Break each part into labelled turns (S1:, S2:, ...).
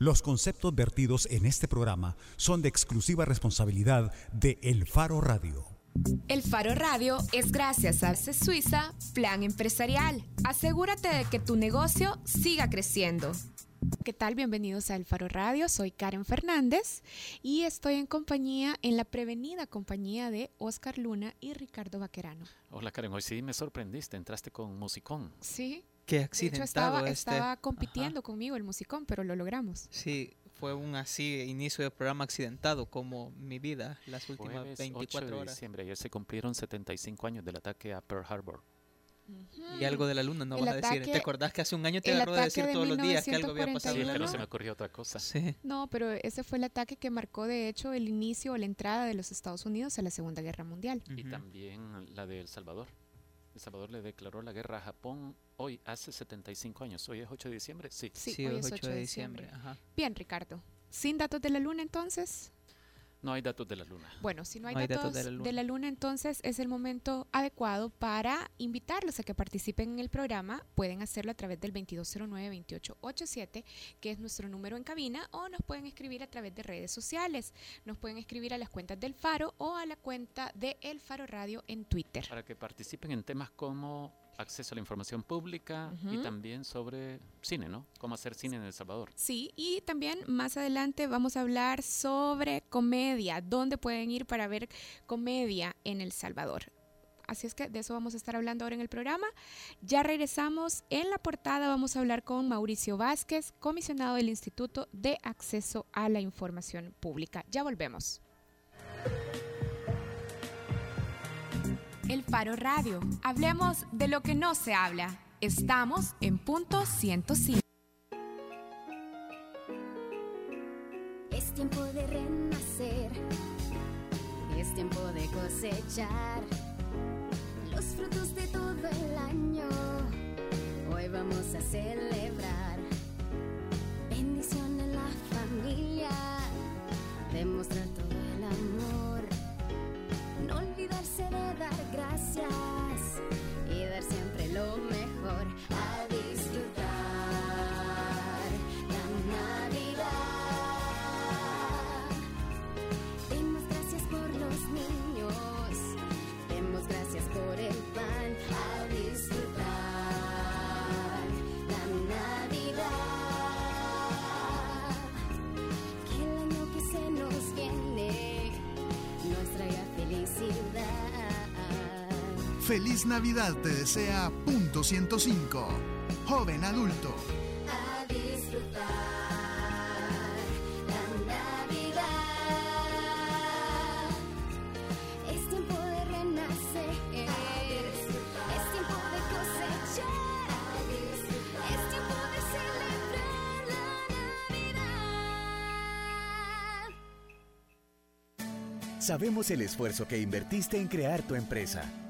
S1: Los conceptos vertidos en este programa son de exclusiva responsabilidad de El Faro Radio.
S2: El Faro Radio es gracias a C Suiza Plan Empresarial. Asegúrate de que tu negocio siga creciendo.
S3: ¿Qué tal? Bienvenidos a El Faro Radio. Soy Karen Fernández y estoy en compañía, en la prevenida compañía de Oscar Luna y Ricardo Vaquerano.
S4: Hola Karen, hoy sí me sorprendiste, entraste con musicón.
S3: Sí.
S5: Qué accidentado
S3: estaba,
S5: este.
S3: estaba compitiendo conmigo el musicón, pero lo logramos.
S5: Sí, fue un así inicio de programa accidentado como mi vida las últimas
S4: Jueves
S5: 24
S4: 8 de
S5: horas.
S4: diciembre, ayer se cumplieron 75 años del ataque a Pearl Harbor.
S5: Y algo de la luna no
S3: El
S5: vas a decir.
S3: ataque-
S5: ¿Te acordás que hace un año te
S3: el
S5: agarró de
S3: ataque
S5: decir
S3: de
S5: todos los días que algo había pasado
S4: Sí,
S5: en la
S4: pero
S3: no.
S4: se me ocurrió otra cosa.
S5: Sí.
S3: No, pero ese fue el ataque que marcó de hecho el inicio o la entrada de los Estados Unidos a la Segunda Guerra Mundial.
S4: Y
S5: Ujú.
S4: también la de El Salvador. El Salvador le declaró la guerra a Japón hoy, hace 75 años. Hoy es 8 de diciembre. Sí.
S3: Sí,
S5: Sí,
S3: hoy es
S5: es
S3: 8 de diciembre.
S5: Ajá.
S3: Bien, Ricardo. Sin datos de la luna entonces.
S4: No hay datos de la luna.
S3: Bueno, si no hay,
S5: No hay
S3: datos,
S5: datos
S3: de, la luna. entonces es el momento adecuado para invitarlos a que participen en el programa. Pueden hacerlo a través del 2209-2887, que es nuestro número en cabina, o nos pueden escribir a través de redes sociales. Nos pueden escribir a las cuentas del Faro o a la cuenta de El Faro Radio en Twitter.
S4: Para que participen en temas como acceso a la información pública y también sobre cine, ¿no? Cómo hacer cine en El Salvador.
S3: Sí, y también más adelante vamos a hablar sobre comedia, dónde pueden ir para ver comedia en El Salvador. Así es que de eso vamos a estar hablando ahora en el programa. Ya regresamos. En la portada vamos a hablar con Mauricio Vázquez, comisionado del Instituto de Acceso a la Información Pública. Ya volvemos.
S2: El Faro Radio. Hablemos de lo que no se habla. Estamos en punto 105.
S6: Es tiempo de renacer, es tiempo de cosechar los frutos de todo el año. Hoy vamos a celebrar bendición en la familia, demostrar todo el amor, olvidarse de dar gracias
S7: Feliz Navidad te desea Punto 105. Joven adulto.
S6: a disfrutar la Navidad. Es tiempo de renacer, es tiempo de cosechar, es tiempo de celebrar la Navidad.
S8: Sabemos el esfuerzo que invertiste en crear tu empresa.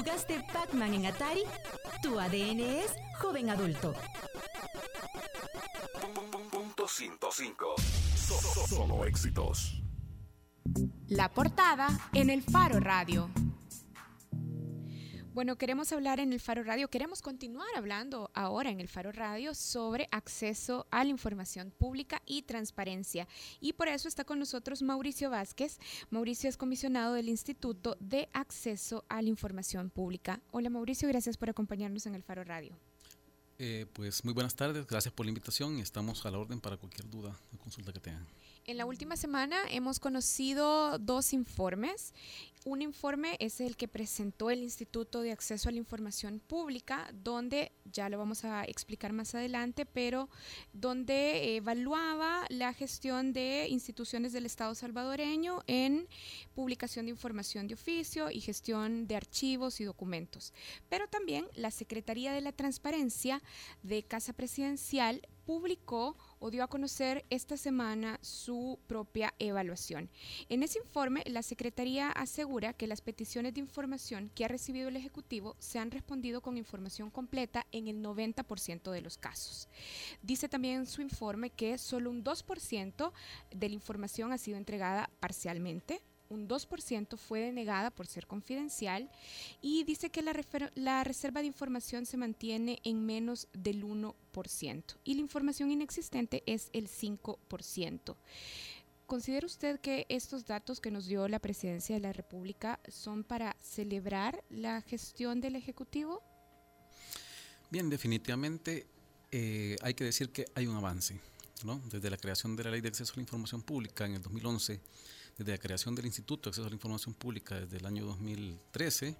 S9: Jugaste Pac-Man en Atari, tu ADN es joven adulto.
S10: Punto 105. Solo éxitos.
S2: La portada en el Faro Radio.
S3: Bueno, queremos hablar en el Faro Radio, queremos continuar hablando ahora en el Faro Radio sobre acceso a la información pública y transparencia. Y por eso está con nosotros Mauricio Vázquez. Mauricio es comisionado del Instituto de Acceso a la Información Pública. Hola Mauricio, gracias por acompañarnos en el Faro Radio.
S11: Eh, pues muy buenas tardes, gracias por la invitación y estamos a la orden para cualquier duda o consulta que tengan.
S3: En la última semana hemos conocido dos informes. Un informe es el que presentó el Instituto de Acceso a la Información Pública, donde, ya lo vamos a explicar más adelante, pero donde evaluaba la gestión de instituciones del Estado salvadoreño en publicación de información de oficio y gestión de archivos y documentos. Pero también la Secretaría de la Transparencia de Casa Presidencial publicó o dio a conocer esta semana su propia evaluación. En ese informe, la Secretaría asegura que las peticiones de información que ha recibido el Ejecutivo se han respondido con información completa en el 90% de los casos. Dice también en su informe que solo un 2% de la información ha sido entregada parcialmente, un 2% fue denegada por ser confidencial y dice que la, la, reserva de información se mantiene en menos del 1% y la información inexistente es el 5%. ¿Considera usted que estos datos que nos dio la Presidencia de la República son para celebrar la gestión del Ejecutivo?
S11: Bien, definitivamente eh, hay que decir que hay un avance. ¿no? Desde la creación de la Ley de Acceso a la Información Pública en el 2011, desde la creación del Instituto de Acceso a la Información Pública desde el año 2013,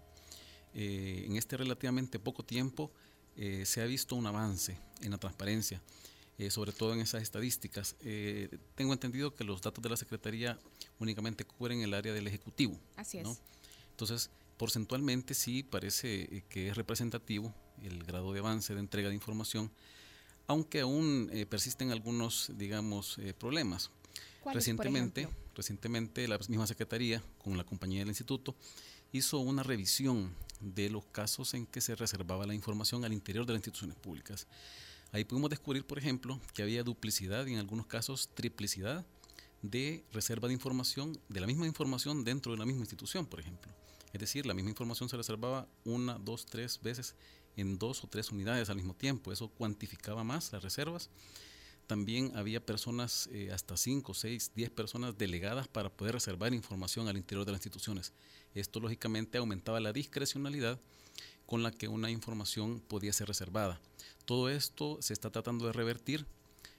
S11: eh, en este relativamente poco tiempo eh, se ha visto un avance en la transparencia, eh, sobre todo en esas estadísticas. tengo entendido que los datos de la Secretaría únicamente cubren el área del Ejecutivo.
S3: Así es.
S11: Entonces, porcentualmente sí parece que es representativo el grado de avance de entrega de información, aunque aún persisten algunos, digamos, problemas. Recientemente, recientemente la misma Secretaría, con la compañía del Instituto, hizo una revisión de los casos en que se reservaba la información al interior de las instituciones públicas. Ahí pudimos descubrir, por ejemplo, que había duplicidad y en algunos casos triplicidad de reserva de información, de la misma información dentro de la misma institución, por ejemplo. Es decir, la misma información se reservaba una, dos, tres veces en dos o tres unidades al mismo tiempo. Eso cuantificaba más las reservas también había personas, eh, hasta 5, 6, 10 personas delegadas para poder reservar información al interior de las instituciones. Esto lógicamente aumentaba la discrecionalidad con la que una información podía ser reservada. Todo esto se está tratando de revertir.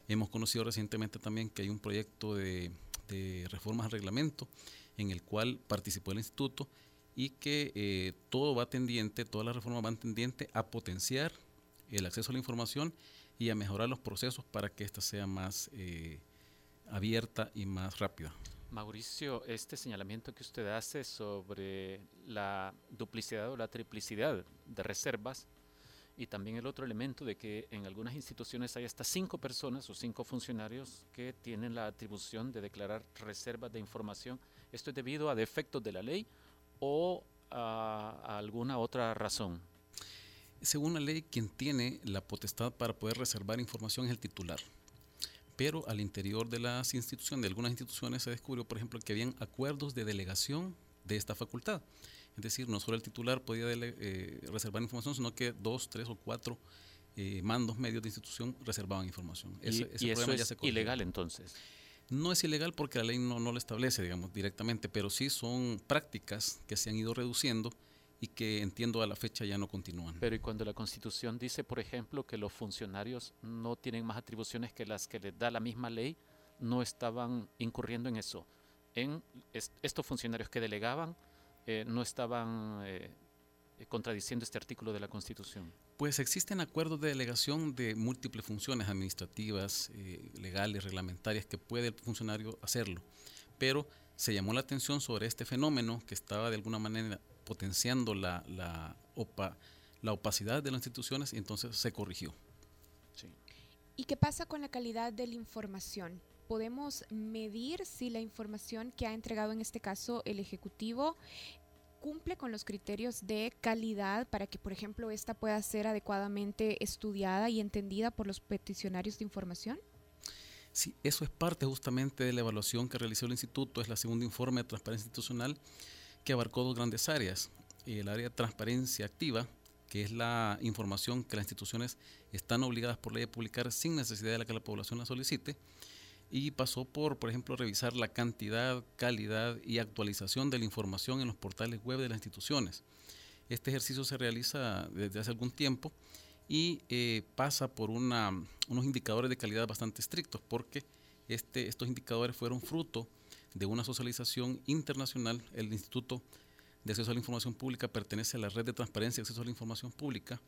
S11: Hemos conocido recientemente también que hay un proyecto de, de reformas al reglamento en el cual participó el instituto y que eh, todo va tendiente, todas las reformas van tendiente a potenciar el acceso a la información y a mejorar los procesos para que ésta sea más eh, abierta y más rápida.
S4: Mauricio, este señalamiento que usted hace sobre la duplicidad o la triplicidad de reservas y también el otro elemento de que en algunas instituciones hay hasta cinco personas o cinco funcionarios que tienen la atribución de declarar reservas de información. ¿Esto es debido a defectos de la ley o a alguna otra razón?
S11: Según la ley, quien tiene la potestad para poder reservar información es el titular. Pero al interior de las instituciones, de algunas instituciones, se descubrió, por ejemplo, que habían acuerdos de delegación de esta facultad. Es decir, no solo el titular podía eh, reservar información, sino que dos, tres o cuatro eh, mandos medios de institución reservaban información.
S4: ¿Y, eso es ilegal entonces?
S11: No es ilegal porque la ley no, no lo establece, digamos, directamente, pero sí son prácticas que se han ido reduciendo y que entiendo a la fecha ya no continúan.
S4: Pero y cuando la Constitución dice, por ejemplo, que los funcionarios no tienen más atribuciones que las que les da la misma ley, no estaban incurriendo en eso. En estos funcionarios que delegaban eh, no estaban eh, contradiciendo este artículo de la Constitución.
S11: Pues existen acuerdos de delegación de múltiples funciones administrativas, eh, legales, reglamentarias, que puede el funcionario hacerlo. Pero se llamó la atención sobre este fenómeno que estaba de alguna manera potenciando la, la, la opacidad de las instituciones y entonces se corrigió.
S3: ¿Y qué pasa con la calidad de la información? ¿Podemos medir si la información que ha entregado en este caso el Ejecutivo cumple con los criterios de calidad para que, por ejemplo, esta pueda ser adecuadamente estudiada y entendida por los peticionarios de información?
S11: Sí, eso es parte justamente de la evaluación que realizó el instituto, es la segunda informe de transparencia institucional que abarcó dos grandes áreas. El área de transparencia activa, que es la información que las instituciones están obligadas por ley a publicar sin necesidad de que la población la solicite, y pasó por, por ejemplo, revisar la cantidad, calidad y actualización de la información en los portales web de las instituciones. Este ejercicio se realiza desde hace algún tiempo y eh, pasa por unos indicadores de calidad bastante estrictos, porque Este, estos indicadores fueron fruto de una socialización internacional. El Instituto de Acceso a la Información Pública pertenece a la Red de Transparencia y Acceso a la Información Pública,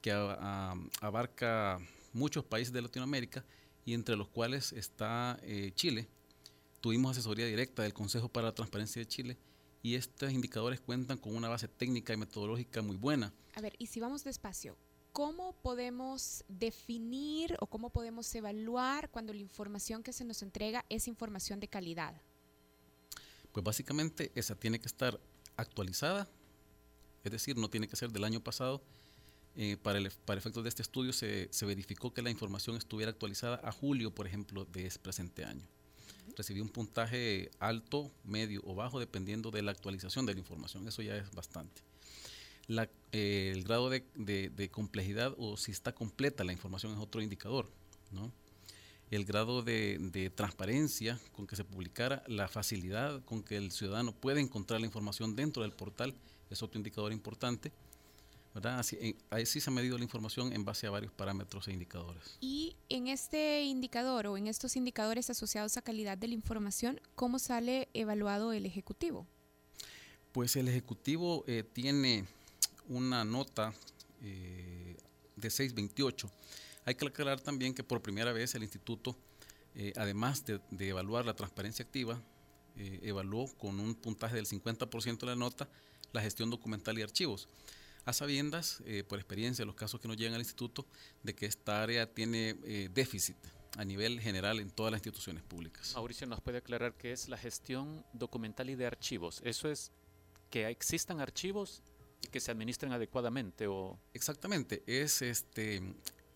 S11: que abarca muchos países de Latinoamérica y entre los cuales está eh, Chile. Tuvimos asesoría directa del Consejo para la Transparencia de Chile y estos indicadores cuentan con una base técnica y metodológica muy buena.
S3: A ver, y si vamos despacio, ¿cómo podemos definir o cómo podemos evaluar cuando la información que se nos entrega es información de calidad?
S11: Pues básicamente esa tiene que estar actualizada, es decir, no tiene que ser del año pasado. Eh, para, el, para efectos de este estudio se, se, verificó que la información estuviera actualizada a julio, por ejemplo, de este presente año. Recibí un puntaje alto, medio o bajo, dependiendo de la actualización de la información. Eso ya es bastante. La, eh, el grado de, de, de, complejidad o si está completa la información es otro indicador. ¿no? El grado de, transparencia con que se publicara, la facilidad con que el ciudadano puede encontrar la información dentro del portal, es otro indicador importante. ¿verdad? Así, sí se ha medido la información en base a varios parámetros e indicadores.
S3: Y en este indicador o en estos indicadores asociados a calidad de la información, ¿cómo sale evaluado el Ejecutivo?
S11: Pues el Ejecutivo eh, tiene una nota eh, de 628 hay que aclarar también que por primera vez el instituto, eh, además de, evaluar la transparencia activa, eh, evaluó con un puntaje del 50% de la nota la gestión documental y archivos. A sabiendas, eh, por experiencia, los casos que nos llegan al instituto, de que esta área tiene déficit a nivel general en todas las instituciones públicas.
S4: Mauricio, ¿nos puede aclarar qué es la gestión documental y de archivos? ¿Eso es que existan archivos y que se administren adecuadamente o
S11: exactamente es este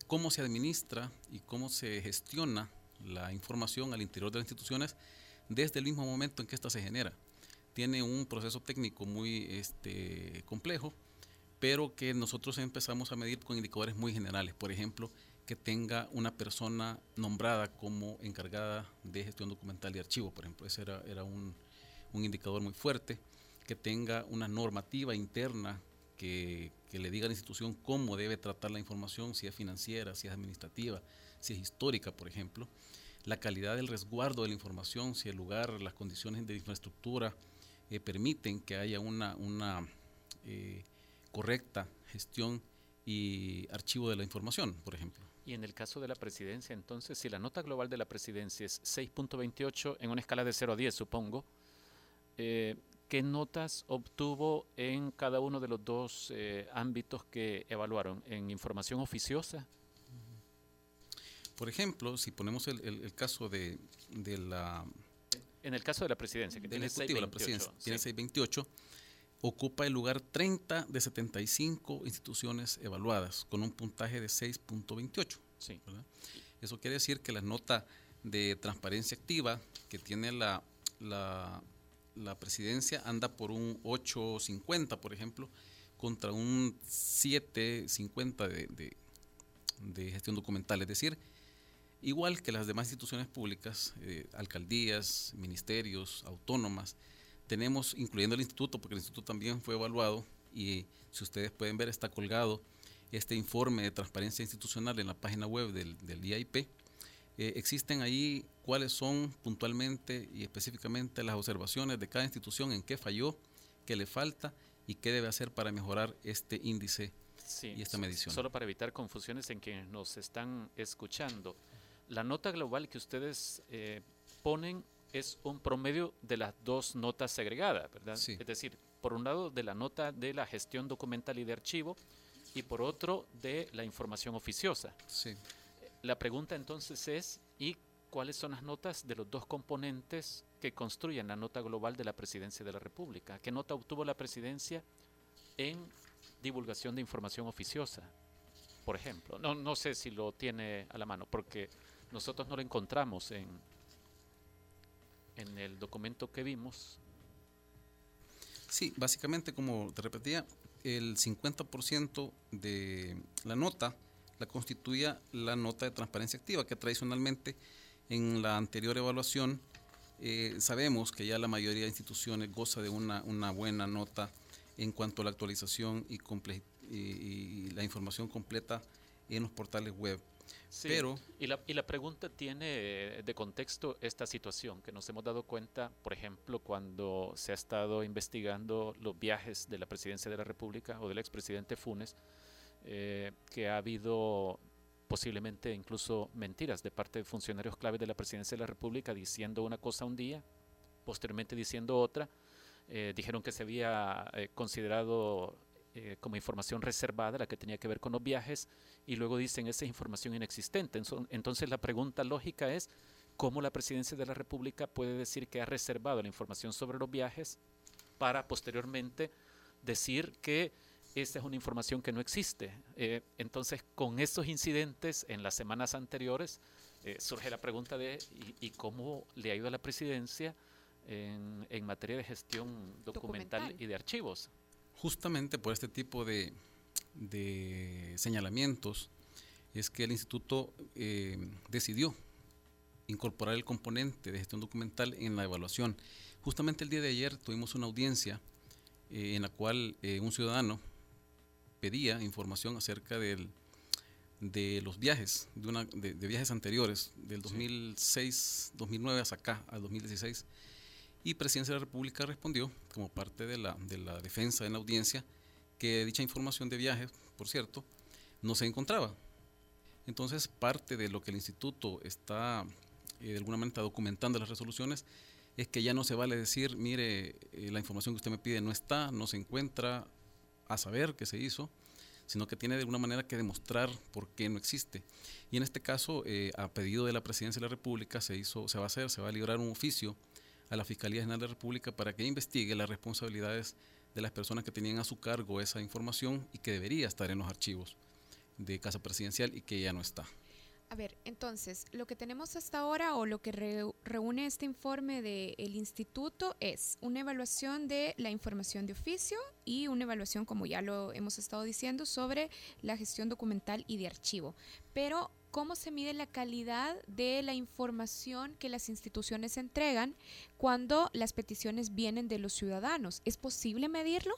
S11: cómo se administra y cómo se gestiona la información al interior de las instituciones desde el mismo momento en que ésta se genera. Tiene un proceso técnico muy este, complejo, pero que nosotros empezamos a medir con indicadores muy generales. Por ejemplo, que tenga una persona nombrada como encargada de gestión documental y archivo, por ejemplo. Ese era, era un, un indicador muy fuerte. Que tenga una normativa interna que, le diga a la institución cómo debe tratar la información, si es financiera, si es administrativa, si es histórica, por ejemplo. La calidad del resguardo de la información, si el lugar, las condiciones de infraestructura eh, permiten que haya una, una eh, correcta gestión y archivo de la información, por ejemplo.
S4: Y en el caso de la presidencia, entonces, si la nota global de la presidencia es 6.28 en una escala de 0 a 10, supongo, eh, ¿Qué notas obtuvo en cada uno de los dos eh, ámbitos que evaluaron? ¿En información oficiosa?
S11: Por ejemplo, si ponemos el, caso de, la...
S4: En el caso de la presidencia, que tiene 628,
S11: tiene 628, ocupa el lugar 30 de 75 instituciones evaluadas, con un puntaje de 6.28. Sí. Eso quiere decir que la nota de transparencia activa que tiene la, la la presidencia anda por un 8.50, por ejemplo, contra un 7.50 de, de, de, gestión documental. Es decir, igual que las demás instituciones públicas, eh, alcaldías, ministerios, autónomas, tenemos, incluyendo el instituto, porque el instituto también fue evaluado y si ustedes pueden ver está colgado este informe de transparencia institucional en la página web del, del eh, existen ahí cuáles son puntualmente y específicamente las observaciones de cada institución, en qué falló, qué le falta y qué debe hacer para mejorar este índice y esta medición.
S4: Solo para evitar confusiones en quienes nos están escuchando. La nota global que ustedes eh, ponen es un promedio de las dos notas segregadas, ¿verdad? Es decir, por un lado de la nota de la gestión documental y de archivo y por otro de la información oficiosa.
S11: Sí.
S4: La pregunta entonces es, ¿y cuáles son las notas de los dos componentes que construyen la nota global de la presidencia de la República? ¿Qué nota obtuvo la presidencia en divulgación de información oficiosa? Por ejemplo, no, no sé si lo tiene a la mano, porque nosotros no lo encontramos en, en el documento que vimos.
S11: Sí, básicamente, como te repetía, el 50% de la nota la constituía la nota de transparencia activa, que tradicionalmente en la anterior evaluación eh, sabemos que ya la mayoría de instituciones goza de una, una buena nota en cuanto a la actualización y, y, la información completa en los portales web.
S4: Sí,
S11: Pero
S4: y la, y la pregunta tiene de contexto esta situación, que nos hemos dado cuenta, por ejemplo, cuando se ha estado investigando los viajes de la presidencia de la República o del expresidente Funes, eh, que ha habido posiblemente incluso mentiras de parte de funcionarios claves de la presidencia de la República diciendo una cosa un día, posteriormente diciendo otra. Eh, dijeron que se había eh, considerado eh, como información reservada la que tenía que ver con los viajes y luego dicen esa es información inexistente. Entonces la pregunta lógica es cómo la presidencia de la República puede decir que ha reservado la información sobre los viajes para posteriormente decir que esta es una información que no existe. Eh, entonces, con estos incidentes en las semanas anteriores, eh, surge la pregunta de ¿y, y cómo le ha ido a la presidencia en, en materia de gestión documental,
S3: Documental.
S4: y de archivos?
S11: justamente por este tipo de, de señalamientos es que el instituto eh, decidió incorporar el componente de gestión documental en la evaluación. Justamente el día de ayer tuvimos una audiencia eh, en la cual eh, un ciudadano pedía información acerca del, de los viajes, de, una, de, de viajes anteriores, del 2006, 2009 hasta acá, al 2016. Y Presidencia de la República respondió, como parte de la, de la defensa en la audiencia, que dicha información de viajes, por cierto, no se encontraba. Entonces, parte de lo que el instituto está eh, de alguna manera documentando en las resoluciones es que ya no se vale decir, mire, eh, la información que usted me pide no está, no se encuentra, a saber qué se hizo, sino que tiene de alguna manera que demostrar por qué no existe. Y en este caso, eh, a pedido de la Presidencia de la República, se hizo, se va a hacer, se va a librar un oficio a la Fiscalía General de la República para que investigue las responsabilidades de las personas que tenían a su cargo esa información y que debería estar en los archivos de Casa Presidencial y que ya no está.
S3: A ver, entonces, lo que tenemos hasta ahora o lo que re- reúne este informe del instituto es una evaluación de la información de oficio y una evaluación, como ya lo hemos estado diciendo, sobre la gestión documental y de archivo. Pero, ¿cómo se mide la calidad de la información que las instituciones entregan cuando las peticiones vienen de los ciudadanos? ¿Es posible medirlo?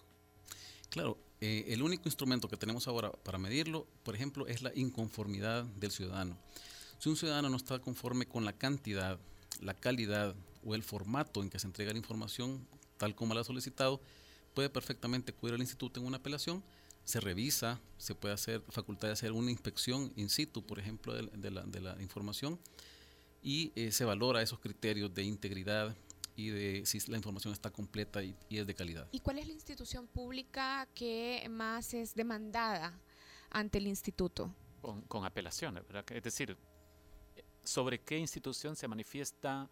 S11: Claro, eh, el único instrumento que tenemos ahora para medirlo, por ejemplo, es la inconformidad del ciudadano. Si un ciudadano no está conforme con la cantidad, la calidad o el formato en que se entrega la información, tal como la ha solicitado, puede perfectamente acudir al instituto en una apelación, se revisa, se puede hacer facultad de hacer una inspección in situ, por ejemplo, de, la información y eh, se valora esos criterios de integridad y de si la información está completa y, y es de calidad.
S3: ¿Y cuál es la institución pública que más es demandada ante el instituto?
S4: Con, con apelaciones, ¿verdad? Es decir, ¿sobre qué institución se manifiesta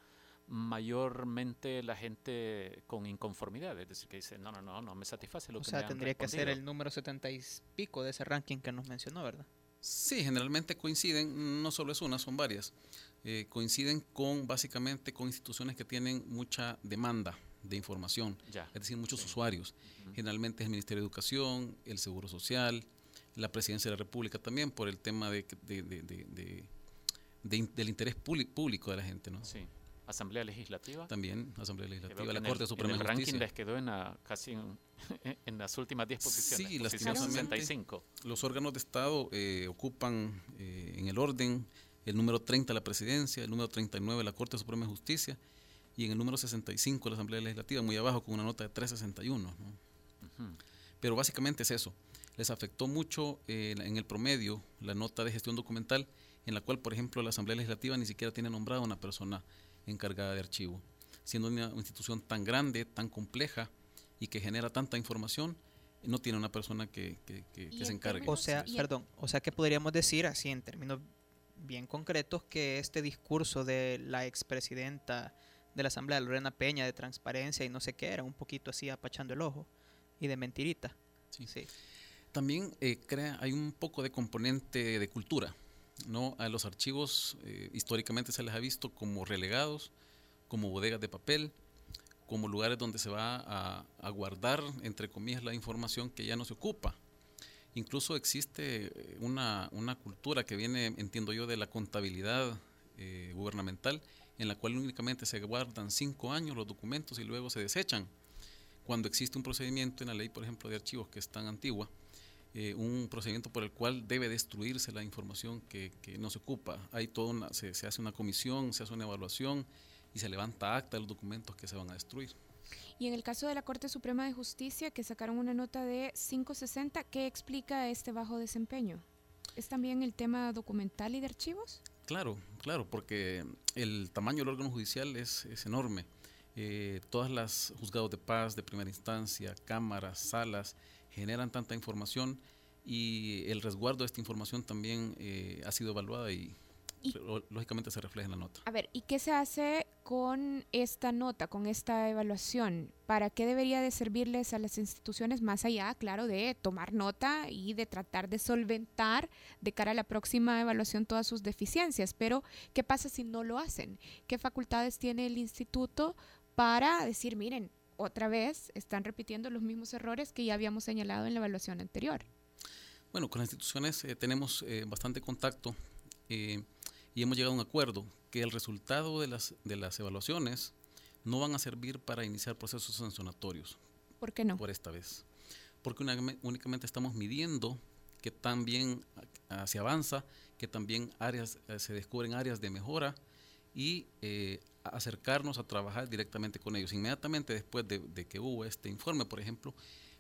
S4: mayormente la gente con inconformidad? Es decir, que dice, no, no, no, no me satisface lo
S5: O
S4: que
S5: sea,
S4: me han
S5: tendría que ser
S4: respondido".
S5: el número 70 y pico de ese ranking que nos mencionó, ¿verdad?
S11: Sí, generalmente coinciden, no solo es una, son varias. Eh, coinciden con básicamente con instituciones que tienen mucha demanda de información,
S4: Ya,
S11: es decir, muchos
S4: sí.
S11: usuarios. Generalmente es el Ministerio de Educación, el Seguro Social, la Presidencia de la República también por el tema de, de- de- de- de- de del interés públi- público de la gente, ¿no?
S4: Sí. Asamblea Legislativa.
S11: También Asamblea Legislativa, la Corte
S4: el,
S11: Suprema
S4: en el
S11: de
S4: ranking
S11: Justicia.
S4: les quedó en la, casi en, en las últimas 10 posiciones.
S11: Sí,
S4: posición
S11: lastimosamente.
S4: 65.
S11: Los órganos de Estado eh, ocupan eh, en el orden el número 30 la Presidencia, el número 39 la Corte Suprema de Justicia y en el número 65 la Asamblea Legislativa, muy abajo con una nota de 361. ¿no?
S4: Ujú.
S11: Pero básicamente es eso. Les afectó mucho eh, en el promedio la nota de gestión documental, en la cual, por ejemplo, la Asamblea Legislativa ni siquiera tiene nombrada una persona encargada de archivo. Siendo una institución tan grande, tan compleja y que genera tanta información, no tiene una persona que, que- que-
S3: Y
S11: que se
S3: en
S11: encargue.
S5: O sea, perdón, o sea que podríamos decir así en términos bien concretos que este discurso de la expresidenta de la Asamblea, Lorena Peña, de transparencia y no sé qué, era un poquito así apachando el ojo y de mentirita.
S11: Sí.
S5: Sí.
S11: También eh, crea, hay un poco de componente de cultura. ¿no? A los archivos eh, históricamente se les ha visto como relegados, como bodegas de papel, como lugares donde se va a, a guardar, entre comillas, la información que ya no se ocupa. Incluso existe eh, una, una cultura que viene, entiendo yo, de la contabilidad eh, gubernamental, en la cual únicamente se guardan cinco años los documentos y luego se desechan. Cuando existe un procedimiento en la ley, por ejemplo, de archivos que es tan antigua, eh, un procedimiento por el cual debe destruirse la información que, que no se ocupa. Hay toda una, se, se hace una comisión, se hace una evaluación y se levanta acta de los documentos que se van a destruir.
S3: Y en el caso de la Corte Suprema de Justicia, que sacaron una nota de 560, ¿qué explica este bajo desempeño? ¿Es también el tema documental y de archivos?
S11: Claro, claro, porque el tamaño del órgano judicial es, es enorme. Eh, todas las juzgados de paz de primera instancia, cámaras, salas, generan tanta información y el resguardo de esta información también eh, ha sido evaluada y,
S3: Y-
S11: lógicamente se refleja en la nota.
S3: A ver, ¿y qué se hace con esta nota, con esta evaluación? ¿Para qué debería de servirles a las instituciones más allá, claro, de tomar nota y de tratar de solventar de cara a la próxima evaluación todas sus deficiencias? Pero, ¿qué pasa si no lo hacen? ¿Qué facultades tiene el instituto para decir, miren, otra vez están repitiendo los mismos errores que ya habíamos señalado en la evaluación anterior?
S11: Bueno, con las instituciones eh, tenemos eh, bastante contacto eh, y hemos llegado a un acuerdo que el resultado de las, de las evaluaciones no van a servir para iniciar procesos sancionatorios
S3: ¿Por qué no?
S11: por esta vez. Porque únicame- únicamente estamos midiendo que también se avanza, que también áreas, eh, se descubren áreas de mejora y eh, acercarnos a trabajar directamente con ellos. Inmediatamente después de, de que hubo este informe, por ejemplo,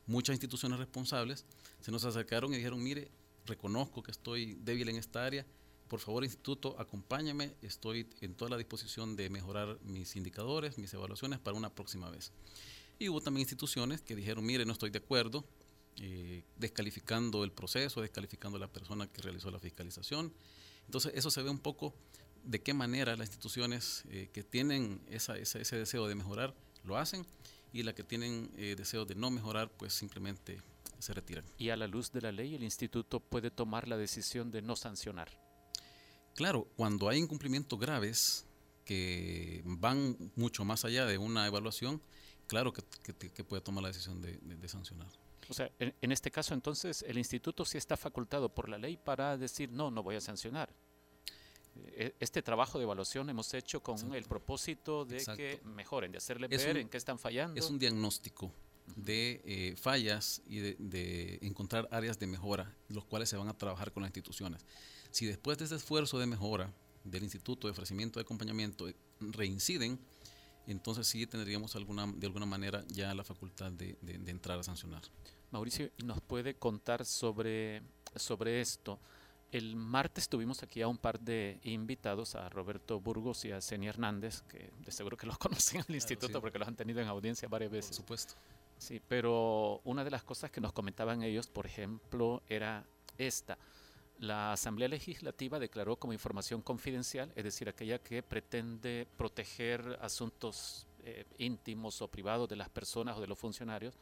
S11: muchas instituciones responsables se nos acercaron y dijeron, mire, reconozco que estoy débil en esta área, por favor instituto, acompáñame, estoy en toda la disposición de mejorar mis indicadores, mis evaluaciones para una próxima vez. Y hubo también instituciones que dijeron, mire, no estoy de acuerdo, eh, descalificando el proceso, descalificando a la persona que realizó la fiscalización. Entonces, eso se ve un poco de qué manera las instituciones eh, que tienen esa- ese deseo de mejorar lo hacen y las que tienen eh, deseo de no mejorar, pues simplemente se retiran.
S4: Y a la luz de la ley, el instituto puede tomar la decisión de no sancionar.
S11: Claro, cuando hay incumplimientos graves que van mucho más allá de una evaluación, claro que, que- que puede tomar la decisión de, de- de sancionar.
S4: O sea, en, en este caso entonces el instituto sí está facultado por la ley para decir no, no voy a sancionar. Eh, Este trabajo de evaluación hemos hecho con
S11: Exacto.
S4: el propósito de
S11: Exacto.
S4: que mejoren, de hacerle
S11: Es
S4: ver
S11: un-
S4: en qué están fallando.
S11: Es un diagnóstico de eh, fallas y de, de encontrar áreas de mejora, los cuales se van a trabajar con las instituciones. Si después de ese esfuerzo de mejora del instituto de ofrecimiento de acompañamiento eh, reinciden, entonces sí tendríamos alguna, de alguna manera ya la facultad de, de- de entrar a sancionar.
S4: Mauricio, ¿y ¿nos puede contar sobre, sobre esto? El martes tuvimos aquí a un par de invitados, a Roberto Burgos y a Seni Hernández, que de seguro que los conocen al instituto
S11: sí.
S4: porque los han tenido en audiencia varias
S11: Por
S4: veces.
S11: supuesto.
S4: Sí, pero una de las cosas que nos comentaban ellos, por ejemplo, era esta. La Asamblea Legislativa declaró como información confidencial, es decir, aquella que pretende proteger asuntos eh, íntimos o privados de las personas o de los funcionarios,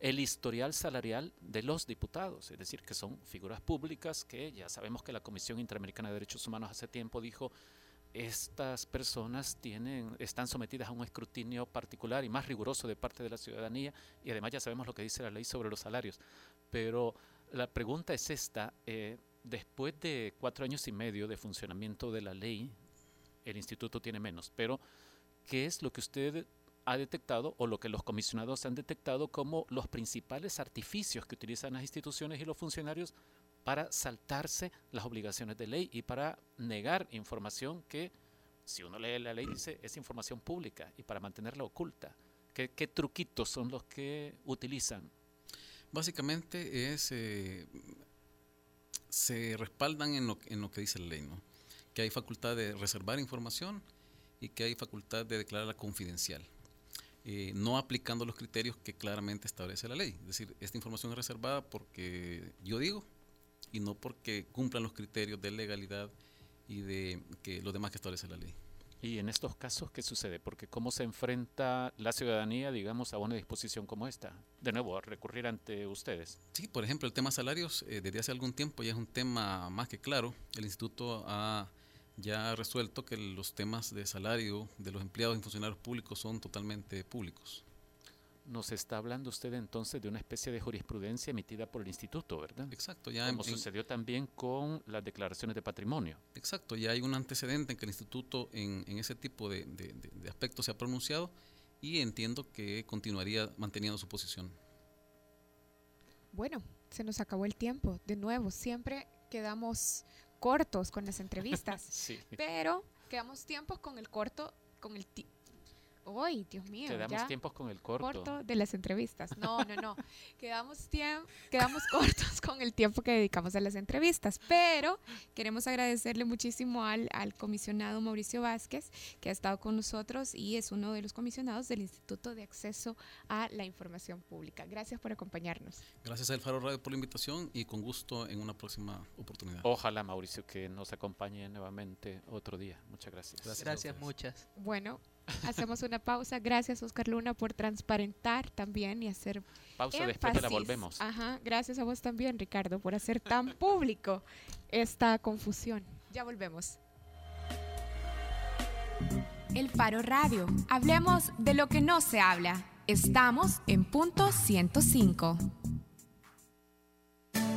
S4: el historial salarial de los diputados, es decir, que son figuras públicas que ya sabemos que la Comisión Interamericana de Derechos Humanos hace tiempo dijo estas personas tienen, están sometidas a un escrutinio particular y más riguroso de parte de la ciudadanía y además ya sabemos lo que dice la ley sobre los salarios. Pero la pregunta es esta, eh, después de cuatro años y medio de funcionamiento de la ley, el instituto tiene menos, pero ¿qué es lo que usted ha detectado o lo que los comisionados han detectado como los principales artificios que utilizan las instituciones y los funcionarios para saltarse las obligaciones de ley y para negar información que, si uno lee la ley, dice es información pública y para mantenerla oculta. ¿Qué, truquitos son los que utilizan?
S11: Básicamente es, eh, se respaldan en lo, en lo que dice la ley, ¿no? que hay facultad de reservar información y que hay facultad de declararla confidencial, eh, no aplicando los criterios que claramente establece la ley. Es decir, esta información es reservada porque yo digo y no porque cumplan los criterios de legalidad y de que los demás que establece la ley.
S4: Y en estos casos, ¿qué sucede? Porque ¿cómo se enfrenta la ciudadanía, digamos, a una disposición como esta? De nuevo, a recurrir ante ustedes.
S11: Sí, por ejemplo, el tema salarios, eh, desde hace algún tiempo ya es un tema más que claro. El instituto ha ya resuelto que los temas de salario de los empleados y funcionarios públicos son totalmente públicos.
S4: Nos está hablando usted entonces de una especie de jurisprudencia emitida por el instituto, ¿verdad?
S11: Exacto, ya
S4: Como
S11: en-
S4: sucedió también con las declaraciones de patrimonio.
S11: Exacto, ya hay un antecedente en que el instituto en, en ese tipo de, de- de- de aspectos se ha pronunciado y entiendo que continuaría manteniendo su posición.
S3: Bueno, se nos acabó el tiempo. De nuevo, siempre quedamos cortos con las entrevistas.
S4: Sí.
S3: Pero quedamos tiempos con el corto, con el ¡Ay, Dios mío!
S4: Quedamos
S3: ya
S4: tiempos con el corto.
S3: de las entrevistas. No, no, no. quedamos, quedamos cortos con el tiempo que dedicamos a las entrevistas. Pero queremos agradecerle muchísimo al, al comisionado Mauricio Vázquez, que ha estado con nosotros y es uno de los comisionados del Instituto de Acceso a la Información Pública. Gracias por acompañarnos.
S11: Gracias a El Faro Radio por la invitación y con gusto en una próxima oportunidad.
S4: Ojalá, Mauricio, que nos acompañe nuevamente otro día. Muchas gracias.
S5: Gracias, muchas.
S3: Bueno, hacemos una pausa. Gracias, Oscar Luna, por transparentar también y hacer
S4: Pausa, después de la volvemos.
S3: Ajá, gracias a vos también, Ricardo, por hacer tan público esta confusión. Ya volvemos.
S2: El Faro Radio. Hablemos de lo que no se habla. Estamos en punto 105.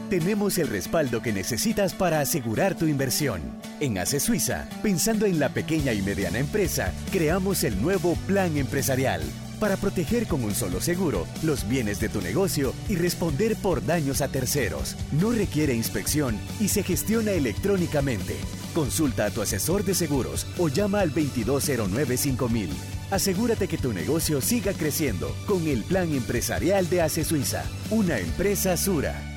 S8: Tenemos el respaldo que necesitas para asegurar tu inversión. En ACE Suiza, pensando en la pequeña y mediana empresa, creamos el nuevo Plan Empresarial para proteger con un solo seguro los bienes de tu negocio y responder por daños a terceros. No requiere inspección y se gestiona electrónicamente. Consulta a tu asesor de seguros o llama al 2209-5000. Asegúrate que tu negocio siga creciendo con el Plan Empresarial de ACE Suiza, una empresa Sura.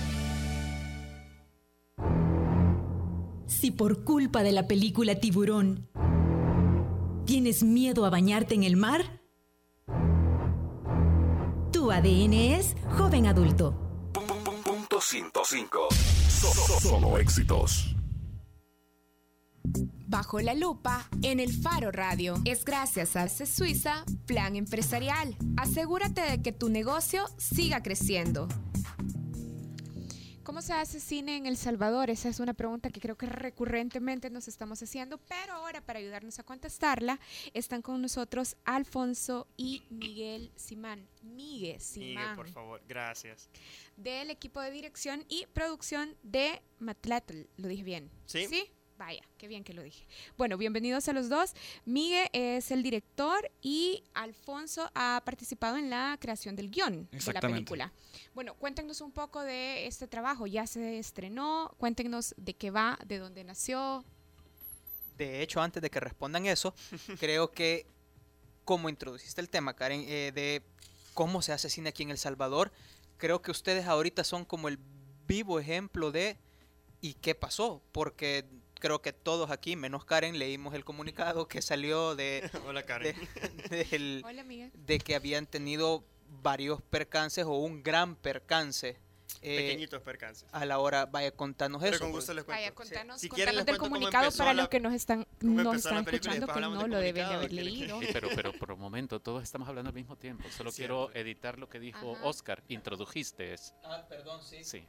S9: Si por culpa de la película Tiburón tienes miedo a bañarte en el mar, tu ADN es joven adulto.
S10: Punto 105. So- so- solo éxitos.
S2: Bajo la lupa en el Faro Radio. Es gracias a CE Suiza Plan Empresarial. Asegúrate de que tu negocio siga creciendo.
S3: ¿Cómo se hace cine en El Salvador? Esa es una pregunta que creo que recurrentemente nos estamos haciendo, pero ahora para ayudarnos a contestarla están con nosotros Alfonso y Miguel Simán. Miguel Simán.
S12: Miguel, por favor, gracias.
S3: Del equipo de dirección y producción de Matlatl. ¿Lo dije bien?
S12: Sí.
S3: ¿Sí? Vaya, qué bien que lo dije. Bueno, bienvenidos a los dos. Miguel es el director y Alfonso ha participado en la creación del guion de la película. Bueno, cuéntenos un poco de este trabajo. Ya se estrenó, cuéntenos de qué va, de dónde nació.
S5: De hecho, antes de que respondan eso, creo que como introduciste el tema, Karen, eh, de cómo se hace cine aquí en El Salvador, creo que ustedes ahorita son como el vivo ejemplo de y qué pasó, porque creo que todos aquí, menos Karen, leímos el comunicado que salió de,
S12: Hola, Karen.
S5: de, del-
S3: Hola, Miguel.
S5: de que habían tenido varios percances o un gran percance. eh,
S12: Pequeñitos percances.
S5: a la hora, vaya, contanos
S12: Pero
S5: eso.
S12: con
S5: porque-
S12: gusto les cuento.
S3: Vaya, contanos,
S12: Si
S3: contanos
S12: quieren les
S3: del comunicado para
S12: la-
S3: los que nos están, nos están escuchando que no lo deben de haber leído.
S4: Sí, pero, pero por un momento, todos estamos hablando al mismo tiempo. Solo quiero editar lo que dijo
S3: Ajá.
S4: Oscar. Introdujiste. es-
S5: Ah, perdón, sí.
S4: Sí.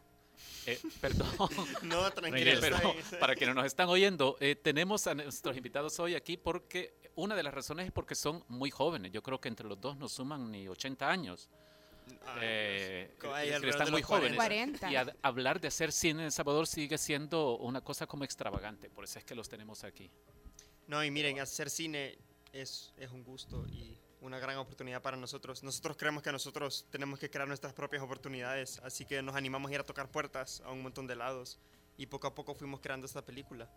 S4: Eh, perdón.
S12: No, tranquilo,
S4: pero para quienes nos están oyendo, eh, tenemos a nuestros invitados hoy aquí porque una de las razones es porque son muy jóvenes. Yo creo que entre los dos no suman ni 80 años.
S12: Ay,
S4: Eh, eh, que
S12: alrededor
S4: están muy jóvenes.
S3: 40.
S4: Y a- hablar de hacer cine en El Salvador sigue siendo una cosa como extravagante. Por eso es que los tenemos aquí.
S12: No, y miren, hacer cine es, es un gusto y una gran oportunidad para nosotros. Nosotros creemos que nosotros tenemos que crear nuestras propias oportunidades, así que nos animamos a ir a tocar puertas a un montón de lados y poco a poco fuimos creando esta película.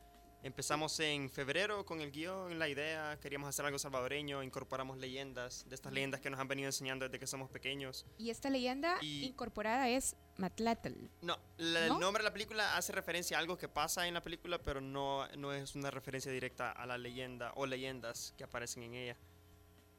S12: Empezamos en febrero con el guion, la idea, queríamos hacer algo salvadoreño, incorporamos leyendas, de estas leyendas que nos han venido enseñando desde que somos pequeños.
S3: Y esta leyenda
S12: Y-
S3: incorporada es Matlatl.
S12: No, la-
S3: ¿No?
S12: el nombre de la película hace referencia a algo que pasa en la película, pero no, no es una referencia directa a la leyenda o leyendas que aparecen en ella.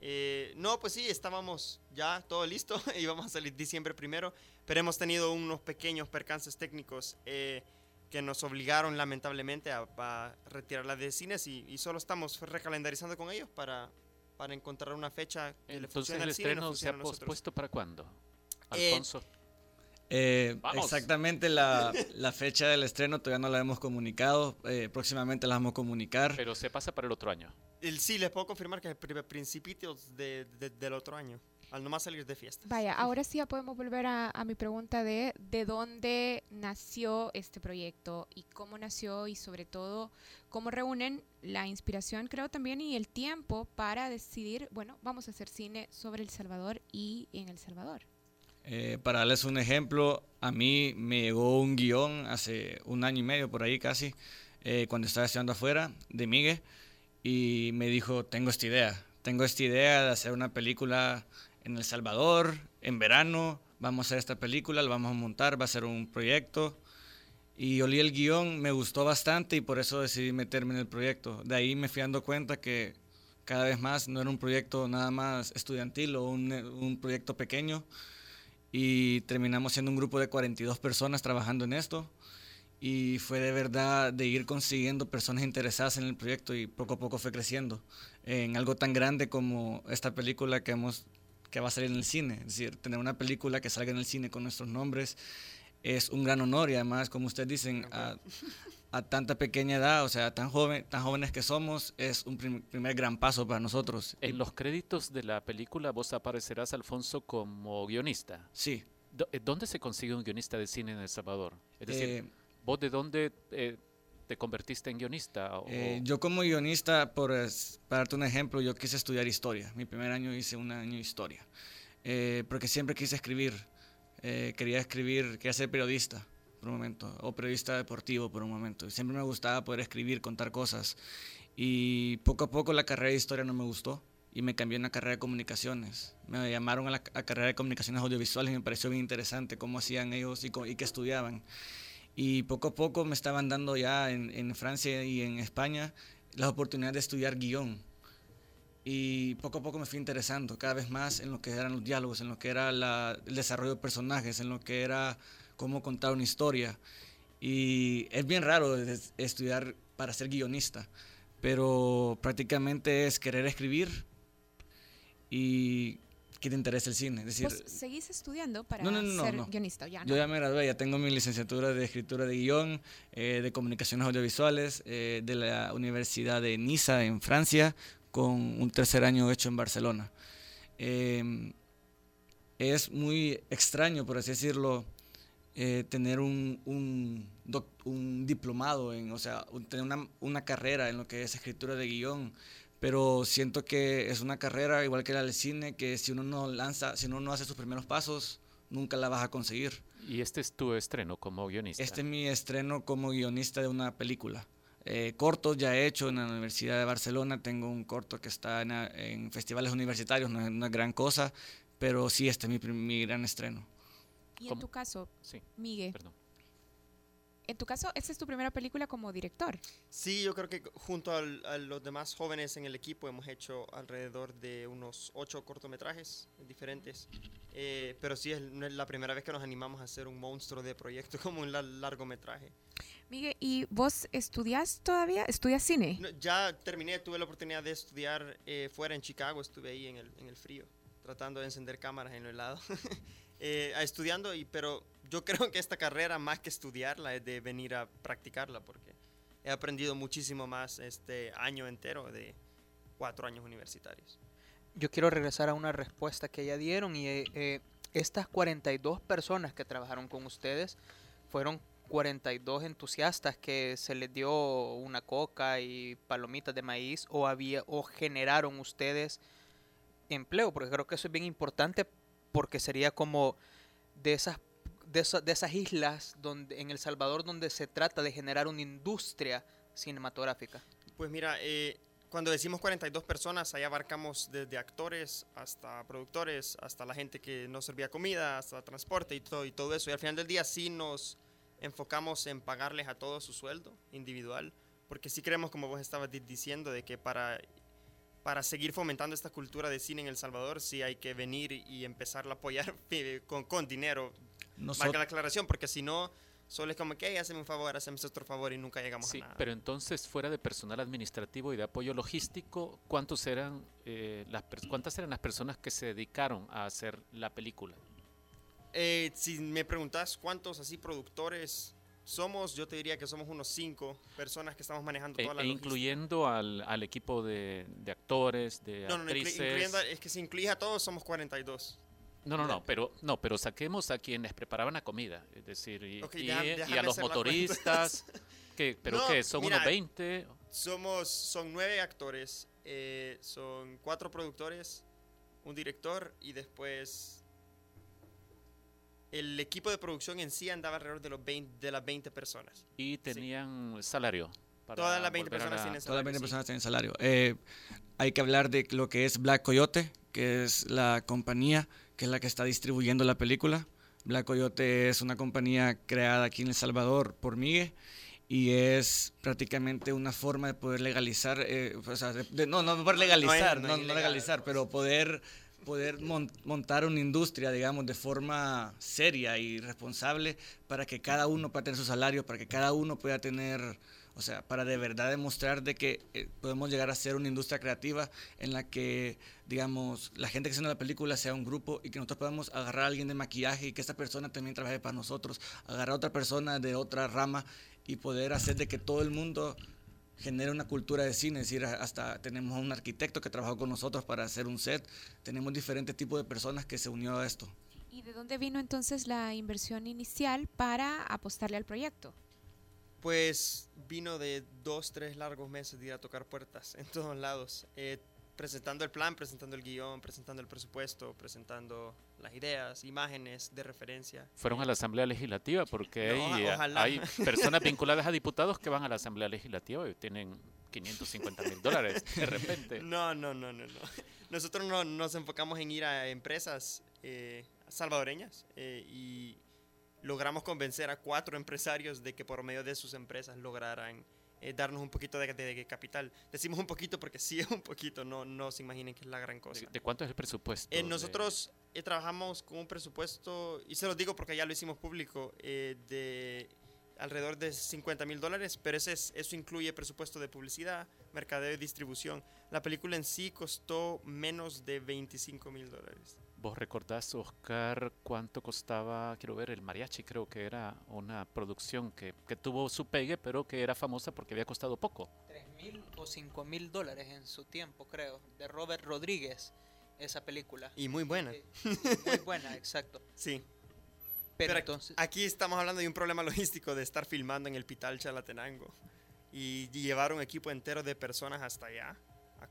S12: Eh, no, pues sí, estábamos ya todo listo, íbamos a salir diciembre primero, pero hemos tenido unos pequeños percances técnicos eh, que nos obligaron lamentablemente a, a retirarla de cines y, y solo estamos recalendarizando con ellos para, para encontrar una fecha que le
S4: Entonces
S12: funcione
S4: el
S12: al cine
S4: estreno se ha pospuesto para cuándo?
S12: Eh,
S4: Alfonso.
S13: Eh, exactamente la, la fecha del estreno todavía no la hemos comunicado. eh, próximamente la vamos a comunicar.
S4: Pero se pasa para el otro año.
S12: El, sí, les puedo confirmar que es pri- principios de, de- del otro año, al nomás salir de fiesta.
S3: Vaya, ahora sí ya podemos volver a, a mi pregunta de de dónde nació este proyecto y cómo nació y sobre todo cómo reúnen la inspiración, creo también, y el tiempo para decidir, bueno, vamos a hacer cine sobre El Salvador y en El Salvador.
S13: Eh, para darles un ejemplo, a mí me llegó un guion hace un año y medio, por ahí casi, eh, cuando estaba estudiando afuera, de Miguel, y me dijo, tengo esta idea, tengo esta idea de hacer una película en El Salvador, en verano, vamos a hacer esta película, la vamos a montar, va a ser un proyecto. Y olí el guion, me gustó bastante y por eso decidí meterme en el proyecto. De ahí me fui dando cuenta que cada vez más no era un proyecto nada más estudiantil o un, un proyecto pequeño, y terminamos siendo un grupo de 42 personas trabajando en esto y fue de verdad de ir consiguiendo personas interesadas en el proyecto y poco a poco fue creciendo en algo tan grande como esta película que hemos que va a salir en el cine, es decir, tener una película que salga en el cine con nuestros nombres es un gran honor y además como ustedes dicen a, a tanta pequeña edad, o sea, tan joven, tan jóvenes que somos, es un prim- primer gran paso para nosotros.
S4: En los créditos de la película vos aparecerás, Alfonso, como guionista.
S13: Sí.
S4: ¿Dónde se consigue un guionista de cine en El Salvador? Es decir,
S13: Eh,
S4: ¿vos de dónde eh, te convertiste en guionista? O-
S13: Eh, yo como guionista, por, para darte un ejemplo, yo quise estudiar historia. Mi primer año hice un año de historia. Eh, porque siempre quise escribir. Eh, quería escribir, quería ser periodista por un momento, o periodista deportivo por un momento. Siempre me gustaba poder escribir, contar cosas. Y poco a poco la carrera de historia no me gustó y me cambié a una carrera de comunicaciones. Me llamaron a la a carrera de comunicaciones audiovisuales y me pareció bien interesante cómo hacían ellos y, y qué estudiaban. Y poco a poco me estaban dando ya en, en Francia y en España las oportunidades de estudiar guion. Y poco a poco me fui interesando cada vez más en lo que eran los diálogos, en lo que era el desarrollo de personajes, en lo que era cómo contar una historia. Y es bien raro es- estudiar para ser guionista, pero prácticamente es querer escribir y que te interese el cine. Es decir,
S3: ¿Vos seguís estudiando para
S13: no, no, no,
S3: ser guionista? Ya,
S13: Yo ya me gradué, ya tengo mi licenciatura de escritura de guion, eh, de comunicaciones audiovisuales, eh, de la Universidad de Niza en Francia, con un tercer año hecho en Barcelona. Eh, es muy extraño, por así decirlo, eh, tener un, un, doc- un diplomado, en, o sea, tener una, una carrera en lo que es escritura de guion, pero siento que es una carrera igual que la del cine, que si uno no lanza, si uno no hace sus primeros pasos, nunca la vas a conseguir.
S4: Y este es tu estreno como guionista.
S13: Este es mi estreno como guionista de una película. Eh, cortos ya he hecho en la Universidad de Barcelona, tengo un corto que está en, en festivales universitarios, no es una gran cosa, pero sí, este es mi, mi gran estreno.
S3: Y en tu caso,
S4: Sí,
S3: Miguel,
S4: perdón.
S3: En tu caso, esta es tu primera película como director.
S12: Sí, yo creo que junto al- a los demás jóvenes en el equipo hemos hecho alrededor de unos ocho cortometrajes diferentes. Eh, pero sí, es, la primera vez que nos animamos a hacer un monstruo de proyecto como un la- largometraje.
S3: Miguel, ¿y vos estudias todavía? ¿Estudias cine?
S12: No, ya terminé, tuve la oportunidad de estudiar eh, fuera en Chicago, estuve ahí en el, en el frío, tratando de encender cámaras en lo helado, eh, estudiando, y, pero yo creo que esta carrera, más que estudiarla, es de venir a practicarla, porque he aprendido muchísimo más este año entero de cuatro años universitarios.
S5: Yo quiero regresar a una respuesta que ya dieron y eh, estas 42 personas que trabajaron con ustedes fueron 42 entusiastas que se les dio una coca y palomitas de maíz o había o generaron ustedes empleo, porque creo que eso es bien importante porque sería como de esas de, esa- de esas islas donde en El Salvador donde se trata de generar una industria cinematográfica.
S12: Pues mira, eh, cuando decimos 42 personas, ahí abarcamos desde actores hasta productores, hasta la gente que nos servía comida, hasta transporte y todo, y todo eso. Y al final del día sí nos enfocamos en pagarles a todos su sueldo individual, porque sí creemos, como vos estabas di- diciendo, de que para, para seguir fomentando esta cultura de cine en El Salvador, sí hay que venir y empezarla a apoyar eh, con, con dinero.
S13: Nosot-
S12: Marca la aclaración, porque si no, solo es como que, hey, hazme un favor, hazme otro favor y nunca llegamos
S4: Sí,
S12: a nada.
S4: pero entonces fuera de personal administrativo y de apoyo logístico, ¿cuántos eran, eh, las ¿cuántas eran las personas que se dedicaron a hacer la película?
S12: eh, si me preguntas cuántos así productores somos, yo te diría que somos unos cinco personas que estamos manejando
S4: E-
S12: toda la
S4: e incluyendo al, al equipo de, de actores, de
S12: No, no, no,
S4: actrices.
S12: incluyendo, es que si incluye a todos somos 42.
S4: No, no, no, pero no, pero saquemos a quienes preparaban la comida, es decir, y,
S12: Ok,
S4: y- y a los motoristas, que, pero
S12: No,
S4: que son
S12: mira,
S4: unos 20.
S12: Somos, son nueve actores, eh, son cuatro productores, un director y después el equipo de producción en sí andaba alrededor de, los 20, de las 20 personas.
S4: Y tenían salario. para
S12: Todas las 20
S4: volver a
S12: personas
S4: la-
S12: tienen
S13: Todas las 20
S12: sí.
S13: personas tienen salario. Eh, hay que hablar de lo que es Black Coyote, que es la compañía que es la que está distribuyendo la película. Black Coyote es una compañía creada aquí en El Salvador por Migue y es prácticamente una forma de poder legalizar, eh, o sea, de- de- no, no poder legalizar,
S12: no
S13: legalizar, pero poder poder mon- montar una industria, digamos, de forma seria y responsable para que cada uno pueda tener su salario, para que cada uno pueda tener, o sea, para de verdad demostrar de que eh, podemos llegar a ser una industria creativa en la que, digamos, la gente que haciendo la película sea un grupo y que nosotros podamos agarrar a alguien de maquillaje y que esa persona también trabaje para nosotros, agarrar a otra persona de otra rama y poder hacer de que todo el mundo genera una cultura de cine, es decir, hasta tenemos un arquitecto que trabajó con nosotros para hacer un set, tenemos diferentes tipos de personas que se unió a esto.
S3: ¿Y de dónde vino entonces la inversión inicial para apostarle al proyecto?
S12: Pues vino de dos, tres largos meses de ir a tocar puertas en todos lados, eh, presentando el plan, presentando el guion, presentando el presupuesto, presentando las ideas, imágenes de referencia.
S4: Fueron a la Asamblea Legislativa porque
S12: No,
S4: hay, eh, hay personas vinculadas a diputados que van a la Asamblea Legislativa y tienen 550 mil dólares de repente.
S12: No, no, no, no, no. Nosotros no, nos enfocamos en ir a empresas eh, salvadoreñas eh, y logramos convencer a cuatro empresarios de que por medio de sus empresas lograran eh, darnos un poquito de, de- de capital. Decimos un poquito porque sí es un poquito, no, no se imaginen que es la gran cosa.
S4: ¿De, de cuánto es el presupuesto?
S12: Eh, nosotros eh, trabajamos con un presupuesto, y se los digo porque ya lo hicimos público, de alrededor de 50 mil dólares, pero ese es- eso incluye presupuesto de publicidad, mercadeo y distribución. La película en sí costó menos de 25 mil dólares.
S4: ¿Vos recordás, Oscar, cuánto costaba, quiero ver, el mariachi? Creo que era una producción que, que tuvo su pegue, pero que era famosa porque había costado poco.
S5: 3 mil o 5 mil dólares en su tiempo, creo, de Robert Rodríguez, esa película.
S12: Y muy buena.
S5: Eh, muy buena, exacto.
S12: Sí.
S5: Pero,
S12: Pero
S5: entonces,
S12: Aquí estamos hablando de un problema logístico de estar filmando en el Pital Chalatenango y llevar un equipo entero de personas hasta allá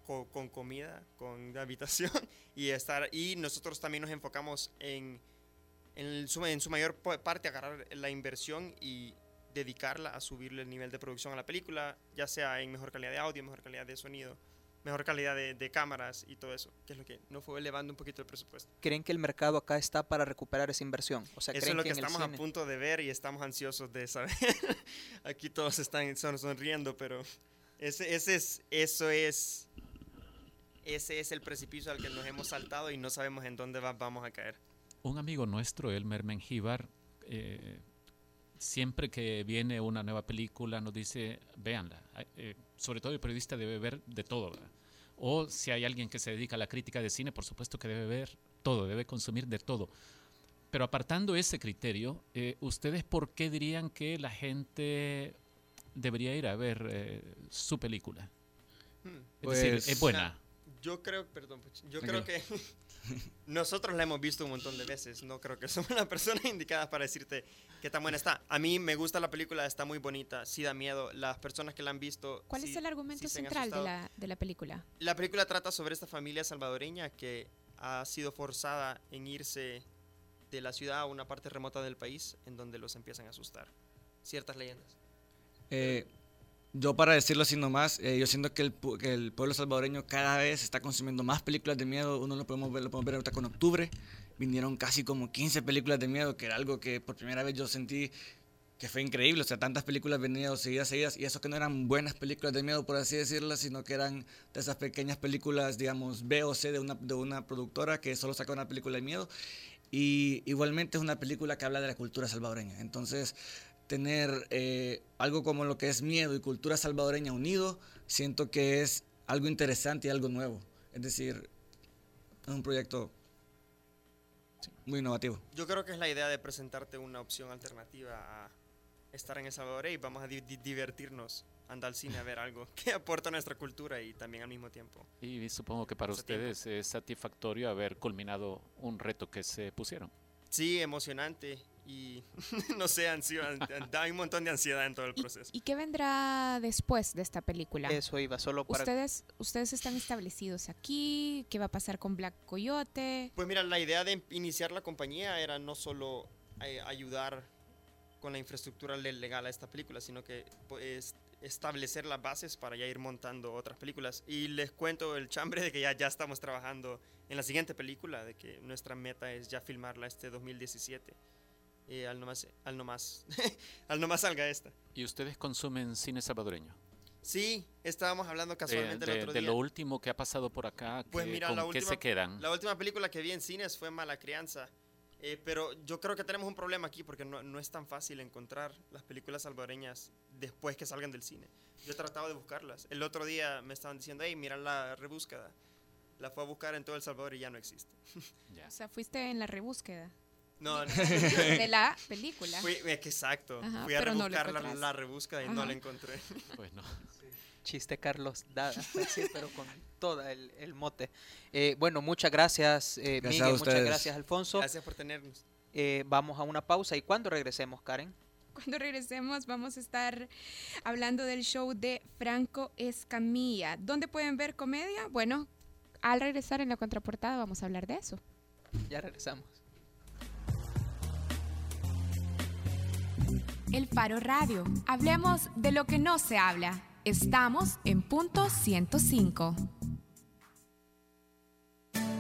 S12: a co- con comida, con habitación y estar y nosotros también nos enfocamos en en su, en su mayor parte agarrar la inversión y dedicarla a subirle el nivel de producción a la película, ya sea en mejor calidad de audio, mejor calidad de sonido, mejor calidad de, de cámaras y todo eso, que es lo que nos fue elevando un poquito el presupuesto.
S5: ¿creen que el mercado acá está para recuperar esa inversión? O sea,
S12: Eso es
S5: ¿creen
S12: lo que,
S5: el
S12: estamos a
S5: cine-
S12: punto de ver y estamos ansiosos de saber. Aquí todos están son- sonriendo, pero ese, ese es, eso es, ese es el precipicio al que nos hemos saltado y no sabemos en dónde va- vamos a caer.
S4: Un amigo nuestro, Elmer Mengíbar, eh, siempre que viene una nueva película nos dice, véanla. Eh, sobre todo el periodista debe ver de todo. ¿verdad? O si hay alguien que se dedica a la crítica de cine, por supuesto que debe ver todo, debe consumir de todo. Pero apartando ese criterio, eh, ¿ustedes por qué dirían que la gente debería ir a ver eh, su película?
S12: Hmm.
S4: Es decir,
S13: Pues-
S4: es buena.
S12: Yo creo, perdón, yo
S13: Tranquilo.
S12: creo que nosotros la hemos visto un montón de veces. No creo que somos las personas indicadas para decirte qué tan buena está. A mí me gusta la película, está muy bonita, sí da miedo. Las personas que la han visto.
S3: ¿Cuál
S12: sí-
S3: es el argumento
S12: sí
S3: central de la, de la película?
S12: La película trata sobre esta familia salvadoreña que ha sido forzada en irse de la ciudad a una parte remota del país en donde los empiezan a asustar. Ciertas leyendas.
S13: Eh, yo para decirlo así nomás, eh, yo siento que el, que el pueblo salvadoreño cada vez está consumiendo más películas de miedo. Uno lo podemos ver, lo podemos ver ahorita con octubre. Vinieron casi como 15 películas de miedo, que era algo que por primera vez yo sentí que fue increíble. O sea, tantas películas venían seguidas, seguidas. Y eso que no eran buenas películas de miedo, por así decirlo, sino que eran de esas pequeñas películas, digamos, B o C de una, de una productora que solo saca una película de miedo. Y igualmente es una película que habla de la cultura salvadoreña. Entonces, tener eh, algo como lo que es miedo y cultura salvadoreña unido, siento que es algo interesante y algo nuevo. Es decir, es un proyecto Muy innovativo.
S12: Yo creo que es la idea de presentarte una opción alternativa a estar en El Salvador y vamos a di- di- divertirnos, andar al cine a ver algo que aporta a nuestra cultura y también al mismo tiempo.
S4: Y supongo que para ustedes es satisfactorio haber culminado un reto que se pusieron.
S12: Sí, emocionante y no sé, ansiedad, hay un montón de ansiedad en todo el proceso.
S3: ¿Y qué vendrá después de esta película?
S5: Eso iba solo para...
S3: Ustedes, ustedes están establecidos aquí. ¿Qué va a pasar con Black Coyote?
S12: Pues mira, la idea de iniciar la compañía era no solo eh, ayudar con la infraestructura le- legal a esta película, sino que pues, establecer las bases para ya ir montando otras películas. Y les cuento el chambre de que ya, ya estamos trabajando en la siguiente película, de que nuestra meta es ya filmarla este 2017. Eh, al nomás, al nomás, al nomás salga esta.
S4: ¿Y ustedes consumen cine salvadoreño?
S12: Sí, estábamos hablando
S4: De,
S12: casualmente
S4: de-
S12: el otro
S4: de
S12: día.
S4: lo último que ha pasado por acá,
S12: Pues
S4: ¿qué-
S12: mira,
S4: ¿con
S12: la
S4: qué
S12: última,
S4: se quedan?
S12: la última película que vi en cines fue Mala Crianza. Eh, pero yo creo que tenemos un problema aquí porque no, no es tan fácil encontrar las películas salvadoreñas después que salgan del cine. Yo he tratado de buscarlas. El otro día me estaban diciendo, hey, mira la rebúsqueda. La fue a buscar en todo El Salvador y ya no existe.
S3: O sea, fuiste en la rebúsqueda.
S12: No, no.
S3: de la película.
S12: Fui, que exacto.
S3: Ajá,
S12: Fui a
S3: no
S12: rebuscar la, rebúsqueda y no la encontré.
S4: Pues no.
S5: Chiste Carlos Dada, sí, pero con todo el, el mote. Eh, bueno, muchas gracias, eh,
S13: Gracias
S5: Miguel, muchas gracias, Alfonso.
S12: Gracias por tenernos.
S5: Eh, vamos a una pausa y cuando regresemos, Karen.
S3: Cuando regresemos vamos a estar hablando del show de Franco Escamilla. ¿Dónde pueden ver comedia? Bueno, al regresar en la contraportada vamos a hablar de eso.
S5: Ya regresamos.
S2: El Faro Radio. Hablemos de lo que no se habla. Estamos en punto 105.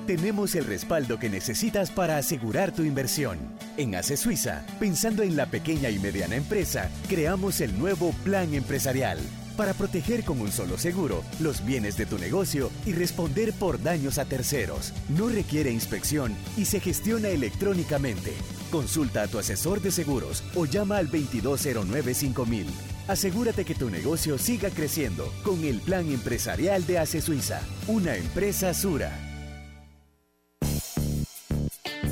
S8: Tenemos el respaldo que necesitas para asegurar tu inversión. En ACE Suiza, pensando en la pequeña y mediana empresa, creamos el nuevo Plan Empresarial para proteger con un solo seguro los bienes de tu negocio y responder por daños a terceros. No requiere inspección y se gestiona electrónicamente. Consulta a tu asesor de seguros o llama al 2209-5000. Asegúrate que tu negocio siga creciendo con el Plan Empresarial de ACE Suiza, una empresa Sura.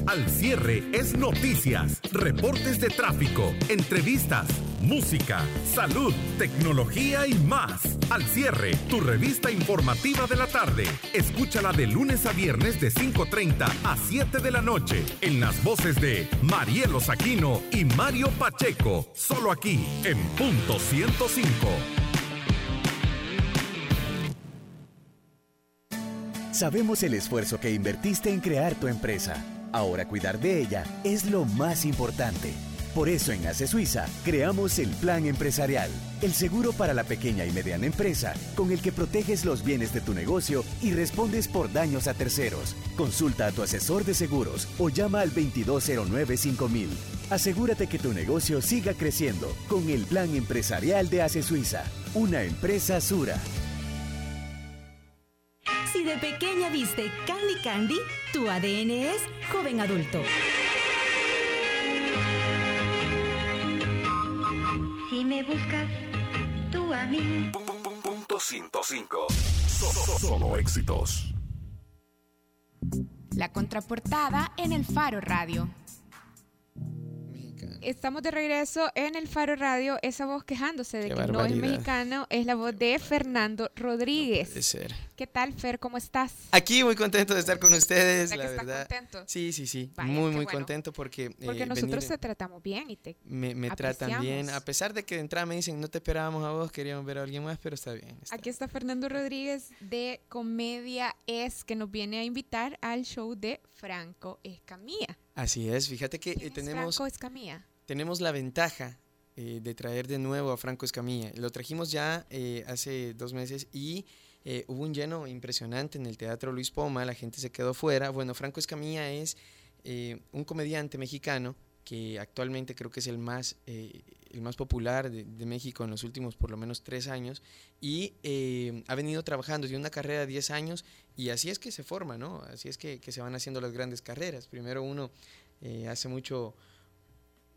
S14: Al cierre es noticias, reportes de tráfico, entrevistas, música, salud, tecnología y más. Al cierre, tu revista informativa de la tarde. Escúchala de lunes a viernes de 5.30 a 7 de la noche en las voces de Marielo Saquino y Mario Pacheco. Solo aquí en punto 105.
S8: Sabemos el esfuerzo que invertiste en crear tu empresa. Ahora cuidar de ella es lo más importante. Por eso en ACE Suiza creamos el Plan Empresarial, el seguro para la pequeña y mediana empresa, con el que proteges los bienes de tu negocio y respondes por daños a terceros. Consulta a tu asesor de seguros o llama al 2209-5000. Asegúrate que tu negocio siga creciendo con el Plan Empresarial de ACE Suiza, una empresa Sura.
S9: Si de pequeña viste Candy Candy, tu ADN es joven adulto.
S15: Si me buscas, tú a mí.
S10: Punto 105. So- Solo éxitos.
S2: La contraportada en el Faro Radio.
S3: Estamos de regreso en el Faro Radio. Esa voz quejándose de
S16: Qué
S3: que no es mexicano es la voz de Fernando Rodríguez.
S16: puede ser.
S3: ¿Qué tal, Fer? ¿Cómo estás?
S16: Aquí muy contento de estar con ustedes,
S3: ¿Verdad
S16: la verdad.
S3: contento?
S16: Sí, sí, sí.
S3: Vaya,
S16: muy, muy
S3: bueno.
S16: contento porque. eh,
S3: Porque nosotros te tratamos bien y te
S16: me, me tratan bien. A pesar de que de entrada me dicen, no te esperábamos a vos, queríamos ver a alguien más, pero está bien. está-
S3: Aquí está Fernando Rodríguez de Comedia Es, que nos viene a invitar al show de Franco Escamilla.
S16: Así es, fíjate que eh,
S3: ¿Quién es
S16: tenemos,
S3: Franco Escamilla?
S16: tenemos la ventaja eh, de traer de nuevo a Franco Escamilla. Lo trajimos ya hace dos meses y eh, hubo un lleno impresionante en el Teatro Luis Poma, la gente se quedó fuera. Bueno, Franco Escamilla es eh, un comediante mexicano que actualmente creo que es el más, eh, el más popular de, de México en los últimos por lo menos tres años y eh, ha venido trabajando, tiene una carrera de 10 años y así es que se forma, ¿no? Así es que, que se van haciendo las grandes carreras. Primero uno eh, hace mucho,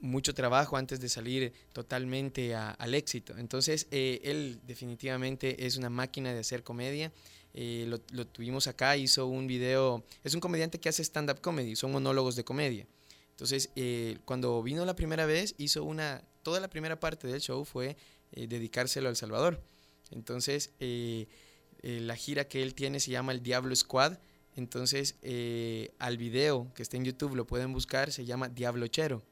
S16: mucho trabajo antes de salir totalmente a- al éxito. Entonces, eh, él definitivamente es una máquina de hacer comedia. eh, lo, lo tuvimos acá, hizo un video, es un comediante que hace stand-up comedy, son monólogos de comedia. Entonces, eh, cuando vino la primera vez, hizo una, toda la primera parte del show fue eh, dedicárselo a El Salvador. Entonces, eh, eh, la gira que él tiene se llama El Diablo Squad. Entonces, eh, al video que está en YouTube lo pueden buscar, se llama Diablo Chero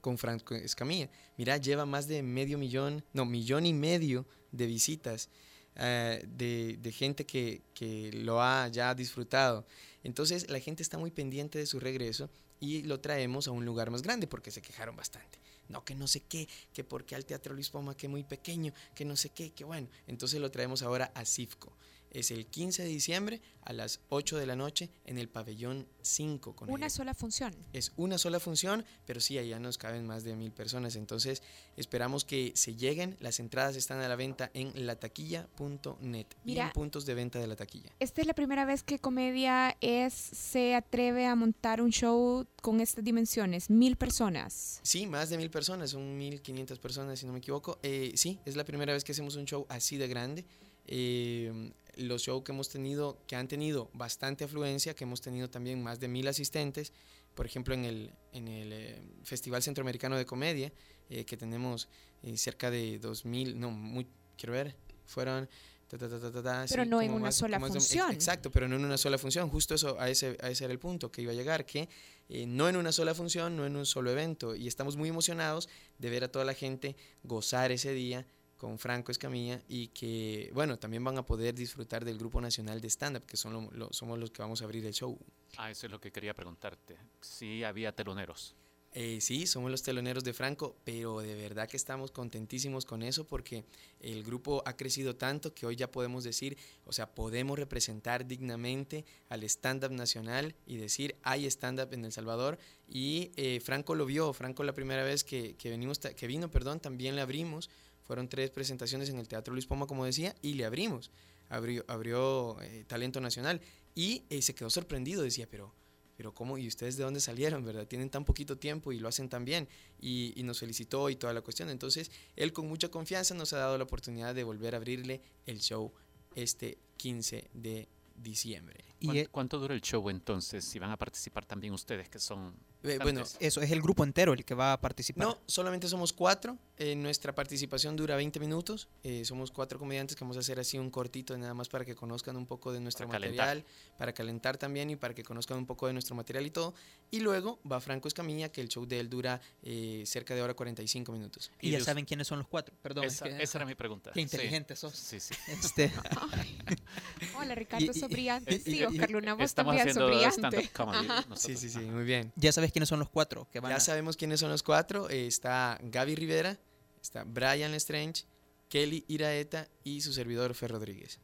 S16: con Franco Escamilla. Mira, lleva más de medio millón, no, millón y medio de visitas eh, de, gente que, que lo ha ya disfrutado. Entonces, la gente está muy pendiente de su regreso y lo traemos a un lugar más grande porque se quejaron bastante. No, que no sé qué, que porque al Teatro Luis Poma, que muy pequeño, que no sé qué, que bueno. Entonces lo traemos ahora a CIFCO. Es el 15 de diciembre a las 8 de la noche en el pabellón 5. Con
S3: Una
S16: el-
S3: sola función.
S16: es una sola función, pero sí, allá nos caben más de mil personas. Entonces, esperamos que se lleguen. Las entradas están a la venta en lataquilla.net y en puntos de venta de la taquilla.
S3: Esta es la primera vez que Comedia es se atreve a montar un show con estas dimensiones, mil personas.
S16: Sí, más de mil personas, son 1500 personas, si no me equivoco. Eh, sí, es la primera vez que hacemos un show así de grande. Eh, los shows que hemos tenido, que han tenido bastante afluencia, que hemos tenido también más de mil asistentes, por ejemplo en el, en el eh, Festival Centroamericano de Comedia, eh, que tenemos eh, cerca de 2000, no, muy, quiero ver, fueron... ta, ta, ta,
S3: Pero
S16: sí,
S3: no en una sola
S16: de un- ex-
S3: función.
S16: Exacto, pero no en una sola función. Justo eso, a ese, a ese era el punto que iba a llegar, que eh, no en una sola función, no en un solo evento. Y estamos muy emocionados de ver a toda la gente gozar ese día con Franco Escamilla y que, bueno, también van a poder disfrutar del Grupo Nacional de Stand-Up, que son lo- lo- somos los que vamos a abrir el show.
S4: Ah, eso es lo que quería preguntarte. Si había teloneros.
S16: Eh, sí, somos los teloneros de Franco, pero de verdad que estamos contentísimos con eso porque el grupo ha crecido tanto que hoy ya podemos decir, o sea, podemos representar dignamente al stand-up nacional y decir, hay stand-up en El Salvador. Y eh, Franco lo vio, Franco la primera vez que, que, venimos que vino, perdón, también le abrimos. Fueron tres presentaciones en el Teatro Luis Poma, como decía, y le abrimos. Abrió, abrió eh, Talento Nacional y eh, se quedó sorprendido, decía, pero pero ¿cómo? ¿Y ustedes de dónde salieron, verdad? Tienen tan poquito tiempo y lo hacen tan bien. Y, y nos felicitó y toda la cuestión. Entonces, él con mucha confianza nos ha dado la oportunidad de volver a abrirle el show este 15 de diciembre.
S4: ¿Cuán- ¿Cuánto, dura el show entonces? Si van a participar también ustedes, que son.
S16: Eh, bueno?
S5: Eso es el grupo entero el que va a participar.
S16: No, solamente somos cuatro. Eh, nuestra participación dura 20 minutos. Eh, somos cuatro comediantes que vamos a hacer así un cortito nada más para que conozcan un poco de nuestro
S4: Para
S16: material, para calentar también y para que conozcan un poco de nuestro material y todo. Y luego va Franco Escamilla, que el show de él dura eh, cerca de hora 45 minutos.
S5: Y ya saben quiénes son los cuatro. Perdón.
S4: Esa,
S5: es que-
S4: esa era mi pregunta.
S5: Qué
S4: Sí.
S5: inteligente sos.
S4: Sí, sí.
S5: Este,
S3: Hola Ricardo,
S5: y-
S3: Sí,
S5: y-
S3: Oscar Luna, vos
S4: Estamos
S3: también
S4: haciendo stand-up comedy.
S16: Sí, sí, sí, muy bien.
S5: ya sabes quiénes son los cuatro que van
S16: Ya
S5: a...
S16: sabemos quiénes son los cuatro. Eh, está Gaby Rivera, está Brian Lestrange, Kelly Iraeta y su servidor Fer Rodríguez.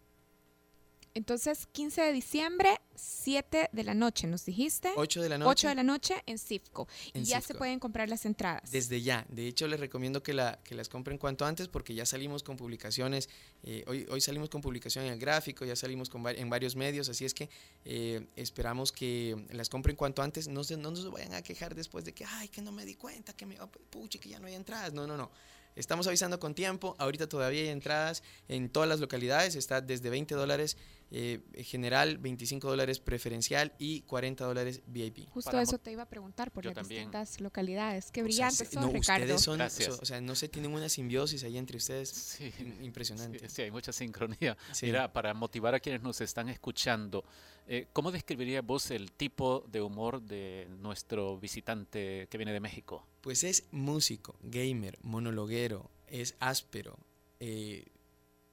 S3: Entonces, 15 de diciembre, 7 de la noche, nos dijiste.
S16: 8 de la
S3: 8
S16: noche.
S3: de la noche en Cifco. Y ya se pueden comprar las entradas.
S16: Desde ya. De hecho, les recomiendo que, la, que las compren cuanto antes porque ya salimos con publicaciones. Eh, hoy, hoy salimos con publicación en el gráfico, ya salimos con, en varios medios, así es que eh, esperamos que las compren cuanto antes. No, se, no nos vayan a quejar después de que, ay, que no me di cuenta, que me, oh, puche, que ya no hay entradas. No, no, no. Estamos avisando con tiempo. Ahorita todavía hay entradas en todas las localidades. Está desde 20 dólares eh, general, 25 dólares preferencial y 40 dólares VIP.
S3: Justo
S4: Para
S3: eso te iba a preguntar por
S4: Yo
S3: las
S4: también.
S3: distintas localidades. Qué
S16: O sea,
S3: brillante
S16: se-
S3: sos,
S16: no,
S3: Ricardo.
S16: ustedes son,
S4: Gracias.
S16: o, o sea, no sé, tienen una simbiosis ahí entre ustedes
S4: Sí.
S16: impresionante.
S4: Sí, sí, hay mucha sincronía.
S16: Sí.
S4: Mira, para motivar a quienes nos están escuchando, eh, ¿cómo describirías vos el tipo de humor de nuestro visitante que viene de México?
S16: Pues es músico, gamer, monologuero, es áspero, eh,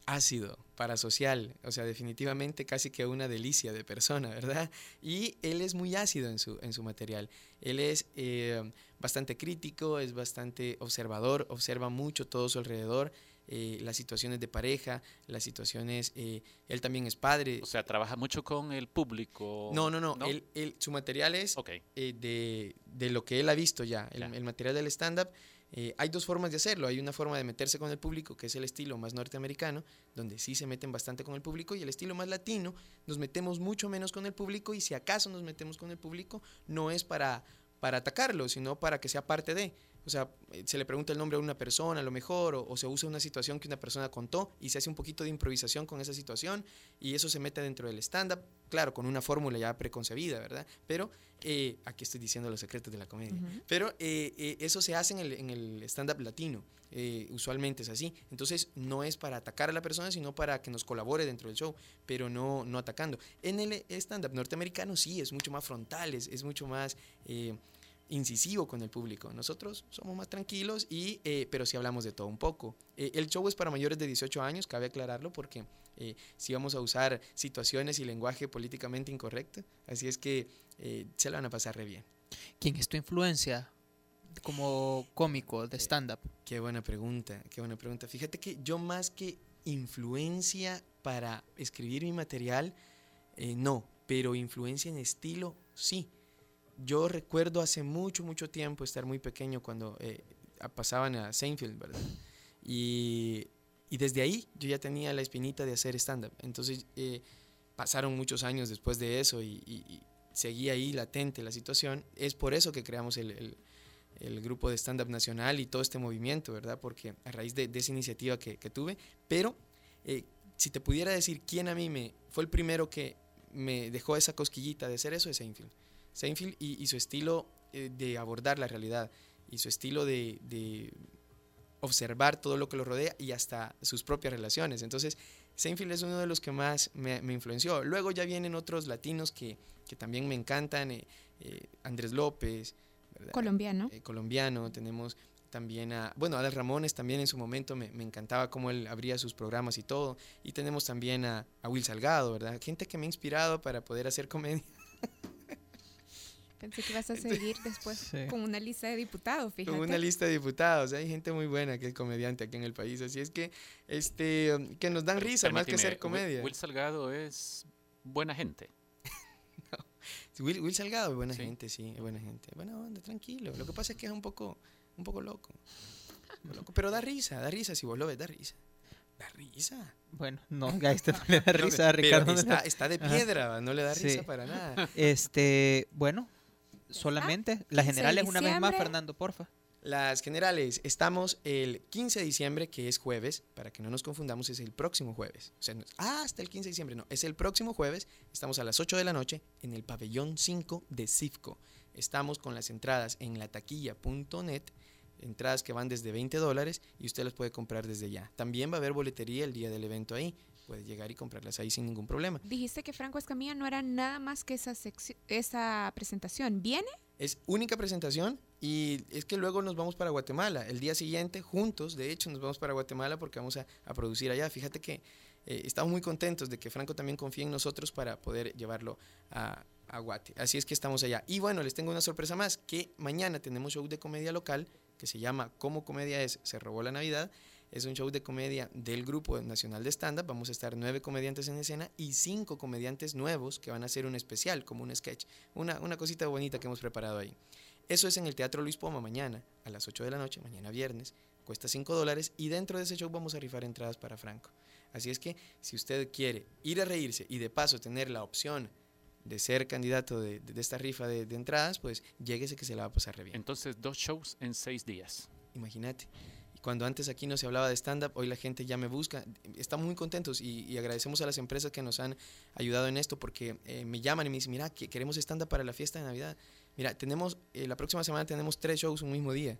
S16: ácido, parasocial, o sea, definitivamente casi que una delicia de persona, ¿verdad? Y él es muy ácido en su, en su material. Él es eh, bastante crítico, es bastante observador, observa mucho todo su alrededor, eh, las situaciones de pareja, las situaciones, eh, él también es padre.
S4: O sea, trabaja mucho con el público.
S16: No, no, no, Él, él- su material es eh, de, de lo que él ha visto ya, el, el material del stand-up. eh, hay dos formas de hacerlo. Hay una forma de meterse con el público, que es el estilo más norteamericano, donde sí se meten bastante con el público, y el estilo más latino, nos metemos mucho menos con el público, y si acaso nos metemos con el público, no es para, para atacarlo, sino para que sea parte de. O sea, eh, se le pregunta el nombre a una persona a lo mejor, o, o se usa una situación que una persona contó y se hace un poquito de improvisación con esa situación y eso se mete dentro del stand-up, claro, con una fórmula ya preconcebida, ¿verdad? Pero eh, aquí estoy diciendo los secretos de la comedia. Pero eh, eh, eso se hace en el, en el stand-up latino. usualmente es así. Entonces no es para atacar a la persona, sino para que nos colabore dentro del show, pero no, no atacando. En el stand-up norteamericano sí, es mucho más frontal, es, es mucho más incisivo con el público. Nosotros somos más tranquilos, y, eh, pero sí hablamos de todo un poco. Eh, el show es para mayores de 18 años, cabe aclararlo, porque eh, sí vamos a usar situaciones y lenguaje políticamente incorrecto. Así es que eh, se la van a pasar re bien.
S5: ¿Quién es tu influencia como cómico de stand-up?
S16: Qué buena pregunta, qué buena pregunta. Fíjate que yo más que influencia para escribir mi material, eh, no, pero influencia en estilo, sí. Yo recuerdo hace mucho, mucho tiempo estar muy pequeño cuando eh, pasaban a Seinfeld, ¿verdad? Y, y desde ahí yo ya tenía la espinita de hacer stand-up. Entonces eh, pasaron muchos años después de eso y, y- seguía ahí latente la situación. Es por eso que creamos el- el, grupo de stand-up nacional y todo este movimiento, ¿verdad? Porque a raíz de, esa iniciativa que, que tuve, pero eh, si te pudiera decir quién a mí me fue el primero que me dejó esa cosquillita de hacer eso, es Seinfeld. Seinfeld y, y su estilo eh, de abordar la realidad y su estilo de, de observar todo lo que lo rodea y hasta sus propias relaciones. Entonces, Seinfeld es uno de los que más me, me influenció. Luego ya vienen otros latinos que, que también me encantan, eh, eh, Andrés López, ¿verdad?
S3: Colombiano.
S16: Eh, colombiano, tenemos también a, bueno, Adal Ramones también en su momento me, me encantaba cómo él abría sus programas y todo. Y tenemos también a, a Will Salgado, ¿verdad? Gente que me ha inspirado para poder hacer comedia.
S3: Pensé que ibas a seguir después
S16: Sí.
S3: con una lista de diputados, fíjate.
S16: Con una lista de diputados, hay gente muy buena que es comediante aquí en el país, así es que este que nos dan risa más que hacer comedia.
S4: Will, Will Salgado es buena gente.
S16: Will, Will Salgado es buena gente, sí, es buena gente. Buena onda, tranquilo. Lo que pasa es que es un poco, un poco loco. Un poco loco, Pero da risa, da risa si vos lo ves, da risa. Da risa.
S5: Bueno, no, a este no le da
S16: No,
S5: risa a
S16: pero
S5: Ricardo.
S16: está- está de
S5: Ajá.
S16: piedra, no le da risa para nada.
S5: Este, bueno, solamente. Las
S16: 15 de
S5: generales una vez más. Fernando, porfa.
S16: Las generales, estamos el 15 de diciembre, que es jueves, para que no nos confundamos, es el próximo jueves. O sea, no es, ah, hasta el 15 de diciembre, no, es el próximo jueves, estamos a las 8 de la noche en el pabellón 5 de CIFCO. Estamos con las entradas en lataquilla.net, entradas que van desde 20 dólares y usted las puede comprar desde ya. También va a haber boletería el día del evento ahí, puede llegar y comprarlas ahí sin ningún problema.
S3: Dijiste que Franco Escamilla no era nada más que esa, esa presentación. ¿Viene?
S16: Es única presentación y es que luego nos vamos para Guatemala. El día siguiente, juntos, de hecho, nos vamos para Guatemala porque vamos a, a producir allá. Fíjate que eh, estamos muy contentos de que Franco también confíe en nosotros para poder llevarlo a, a Guate. Así es que estamos allá. Y bueno, les tengo una sorpresa más, que mañana tenemos show de comedia local que se llama Como Comedia es, se robó la Navidad. Es un show de comedia del Grupo Nacional de Stand-Up. Vamos a estar nueve comediantes en escena y cinco comediantes nuevos que van a hacer un especial, como un sketch. Una, una cosita bonita que hemos preparado ahí. Eso es en el Teatro Luis Poma mañana, a las 8 de la noche, mañana viernes. Cuesta 5 dólares y dentro de ese show vamos a rifar entradas para Franco. Así es que si usted quiere ir a reírse y de paso tener la opción de ser candidato de, de esta rifa de, de entradas, pues lléguese que se la va a pasar re bien.
S4: Entonces, dos shows en seis días.
S16: Imagínate. Cuando antes aquí no se hablaba de stand-up, hoy la gente ya me busca. Estamos muy contentos y, agradecemos a las empresas que nos han ayudado en esto porque eh, me llaman y me dicen, mira, que queremos stand-up para la fiesta de Navidad. Mira, tenemos, eh, la próxima semana tenemos tres shows un mismo día.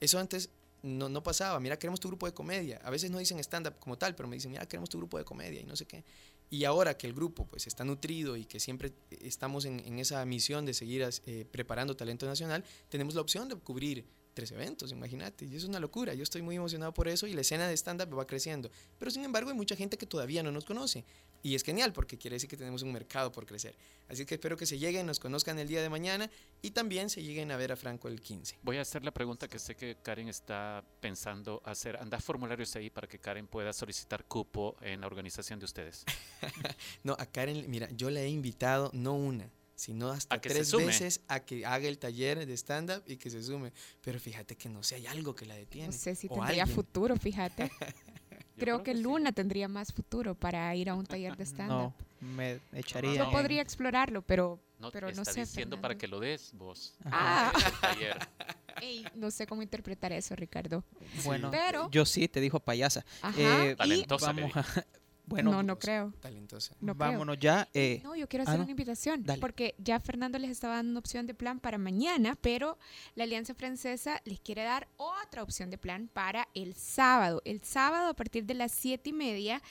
S16: Eso antes no, pasaba. Mira, queremos tu grupo de comedia. A veces no dicen stand-up como tal, pero me dicen, mira, queremos tu grupo de comedia y no sé qué. Y ahora que el grupo pues está nutrido y que siempre estamos en, esa misión de seguir eh, preparando talento nacional, tenemos la opción de cubrir tres eventos, imagínate. Y es una locura. Yo estoy muy emocionado por eso y la escena de stand-up va creciendo. Pero sin embargo hay mucha gente que todavía no nos conoce. Y es genial porque quiere decir que tenemos un mercado por crecer. Así que espero que se lleguen, nos conozcan el día de mañana y también se lleguen a ver a Franco el 15.
S4: Voy a hacer la pregunta que sé que Karen está pensando hacer. Anda formularios ahí para que Karen pueda solicitar cupo en la organización de ustedes.
S16: No, a Karen, mira, yo le he invitado no una, sino hasta tres veces a que haga el taller de stand-up y que se sume. Pero fíjate que no sé, hay algo que la detiene.
S3: No sé si
S16: o
S3: tendría
S16: alguien.
S3: futuro, fíjate. creo que Luna tendría más futuro para ir a un taller de stand-up.
S5: No, me echaría.
S3: Yo
S5: en-
S3: podría explorarlo, pero
S4: No,
S3: pero
S4: te
S3: no
S4: está
S3: sé.
S4: diciendo para
S3: Fernando.
S4: que lo des vos.
S3: Ah.
S4: Taller.
S3: Ey, no sé cómo interpretar eso, Ricardo.
S5: Bueno,
S3: pero
S5: yo sí, te dijo payasa.
S3: Ajá,
S5: Eh,
S3: y- Talentosa,
S5: vamos a- bueno,
S3: no, no creo.
S16: Talentosa.
S3: No creo.
S5: vámonos ya. eh,
S3: No, yo quiero
S5: ah,
S3: hacer
S5: no.
S3: una invitación,
S5: Dale.
S3: porque ya Fernando les estaba dando una opción de plan para mañana, pero la Alianza Francesa les quiere dar otra opción de plan para el sábado. El sábado a partir de las siete y media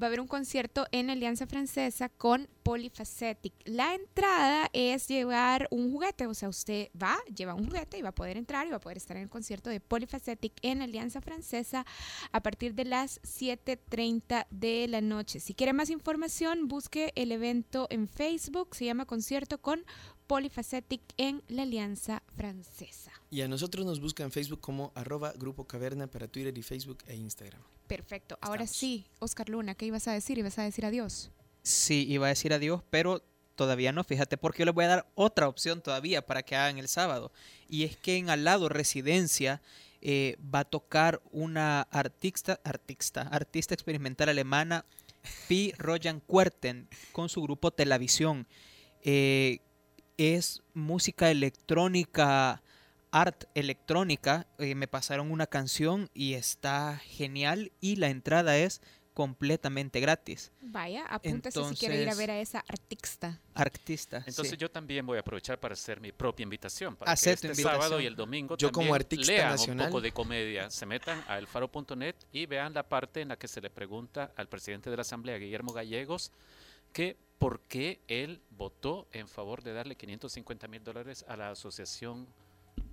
S3: va a haber un concierto en la Alianza Francesa con Polyphacetic. La entrada es llevar un juguete, o sea, usted va, lleva un juguete y va a poder entrar y va a poder estar en el concierto de Polyphacetic en Alianza Francesa a partir de las 7.30 de la noche. Si quiere más información, busque el evento en Facebook, se llama Concierto con Polyphacetic en la Alianza Francesa.
S16: Y a nosotros nos busca en Facebook como arroba Grupo Caverna para Twitter y Facebook e Instagram.
S3: Perfecto. Ahora sí, Oscar Luna, ¿qué ibas a decir? ¿Ibas a decir adiós?
S5: Sí, iba a decir adiós, pero todavía no, fíjate, porque yo les voy a dar otra opción todavía para que hagan el sábado. Y es que en Al lado Residencia eh, va a tocar una artista, artista, artista experimental alemana, Pi Royan Kuerten, con su grupo Televisión. Eh, es música electrónica, art electrónica. eh, me pasaron una canción y está genial y la entrada es completamente gratis.
S3: Vaya, apúntese si quiere ir a ver a esa artista.
S5: Artista.
S4: Entonces
S5: sí.
S4: yo también voy a aprovechar para hacer mi propia invitación. Para
S5: Hacer
S4: que
S5: tu
S4: este
S5: invitación.
S4: sábado y el domingo
S16: Yo como
S4: también
S16: artista
S4: lean
S16: nacional.
S4: un poco de comedia. Se metan a elfaro.net y vean la parte en la que se le pregunta al presidente de la Asamblea, Guillermo Gallegos, que por qué él votó en favor de darle 550 mil dólares a la asociación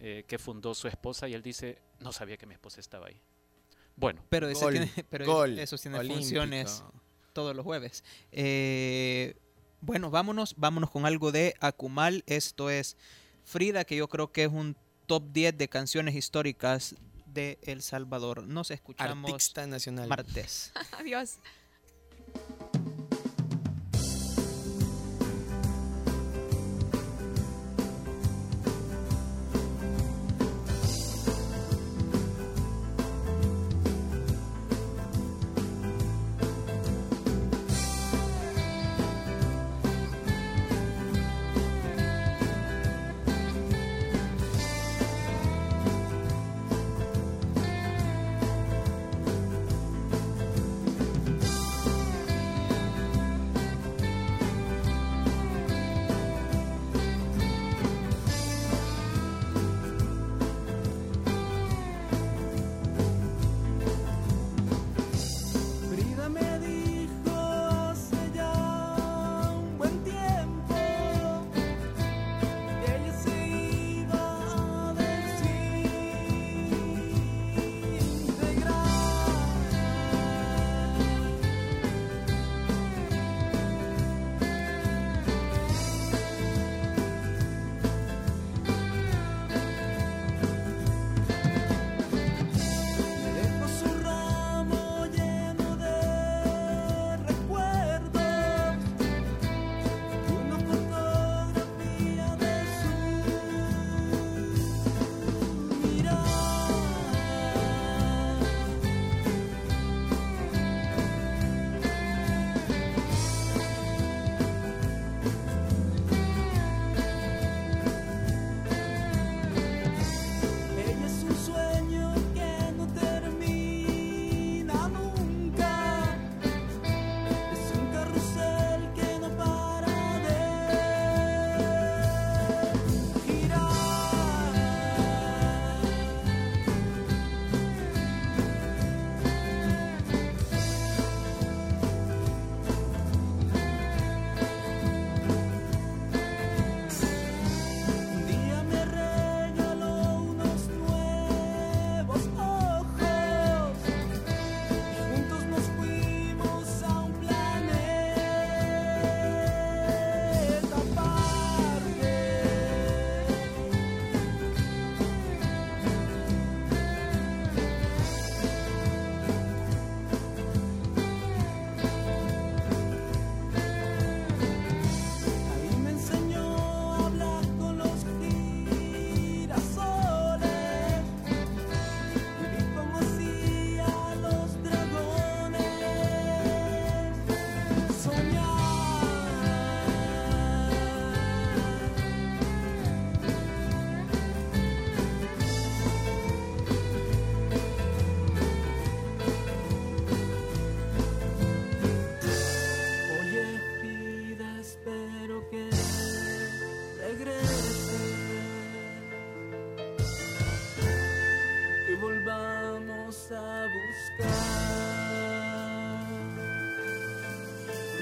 S4: eh, que fundó su esposa y él dice, no sabía que mi esposa estaba ahí. Bueno,
S5: Pero, ese
S16: Gol,
S5: tiene, pero
S16: gol,
S5: eso tiene
S16: olímpico.
S5: funciones todos los jueves. Eh, bueno, vámonos, vámonos con algo de Akumal. Esto es Frida, que yo creo que es un top 10 de canciones históricas de El Salvador. Nos escuchamos
S16: Artista nacional.
S5: martes.
S3: adiós.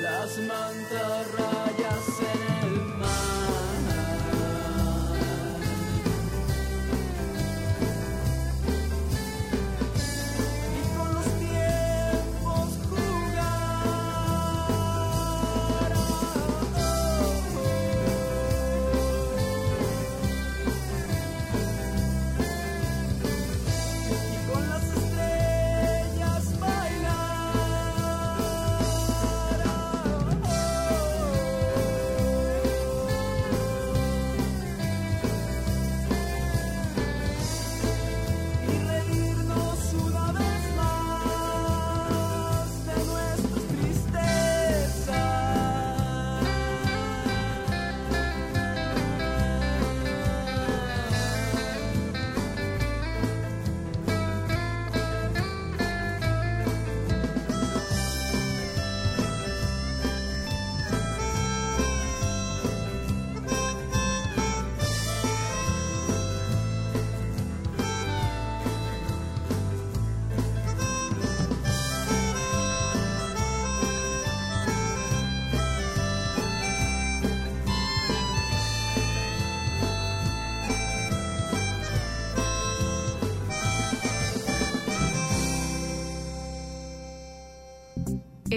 S17: Las mantarrayas en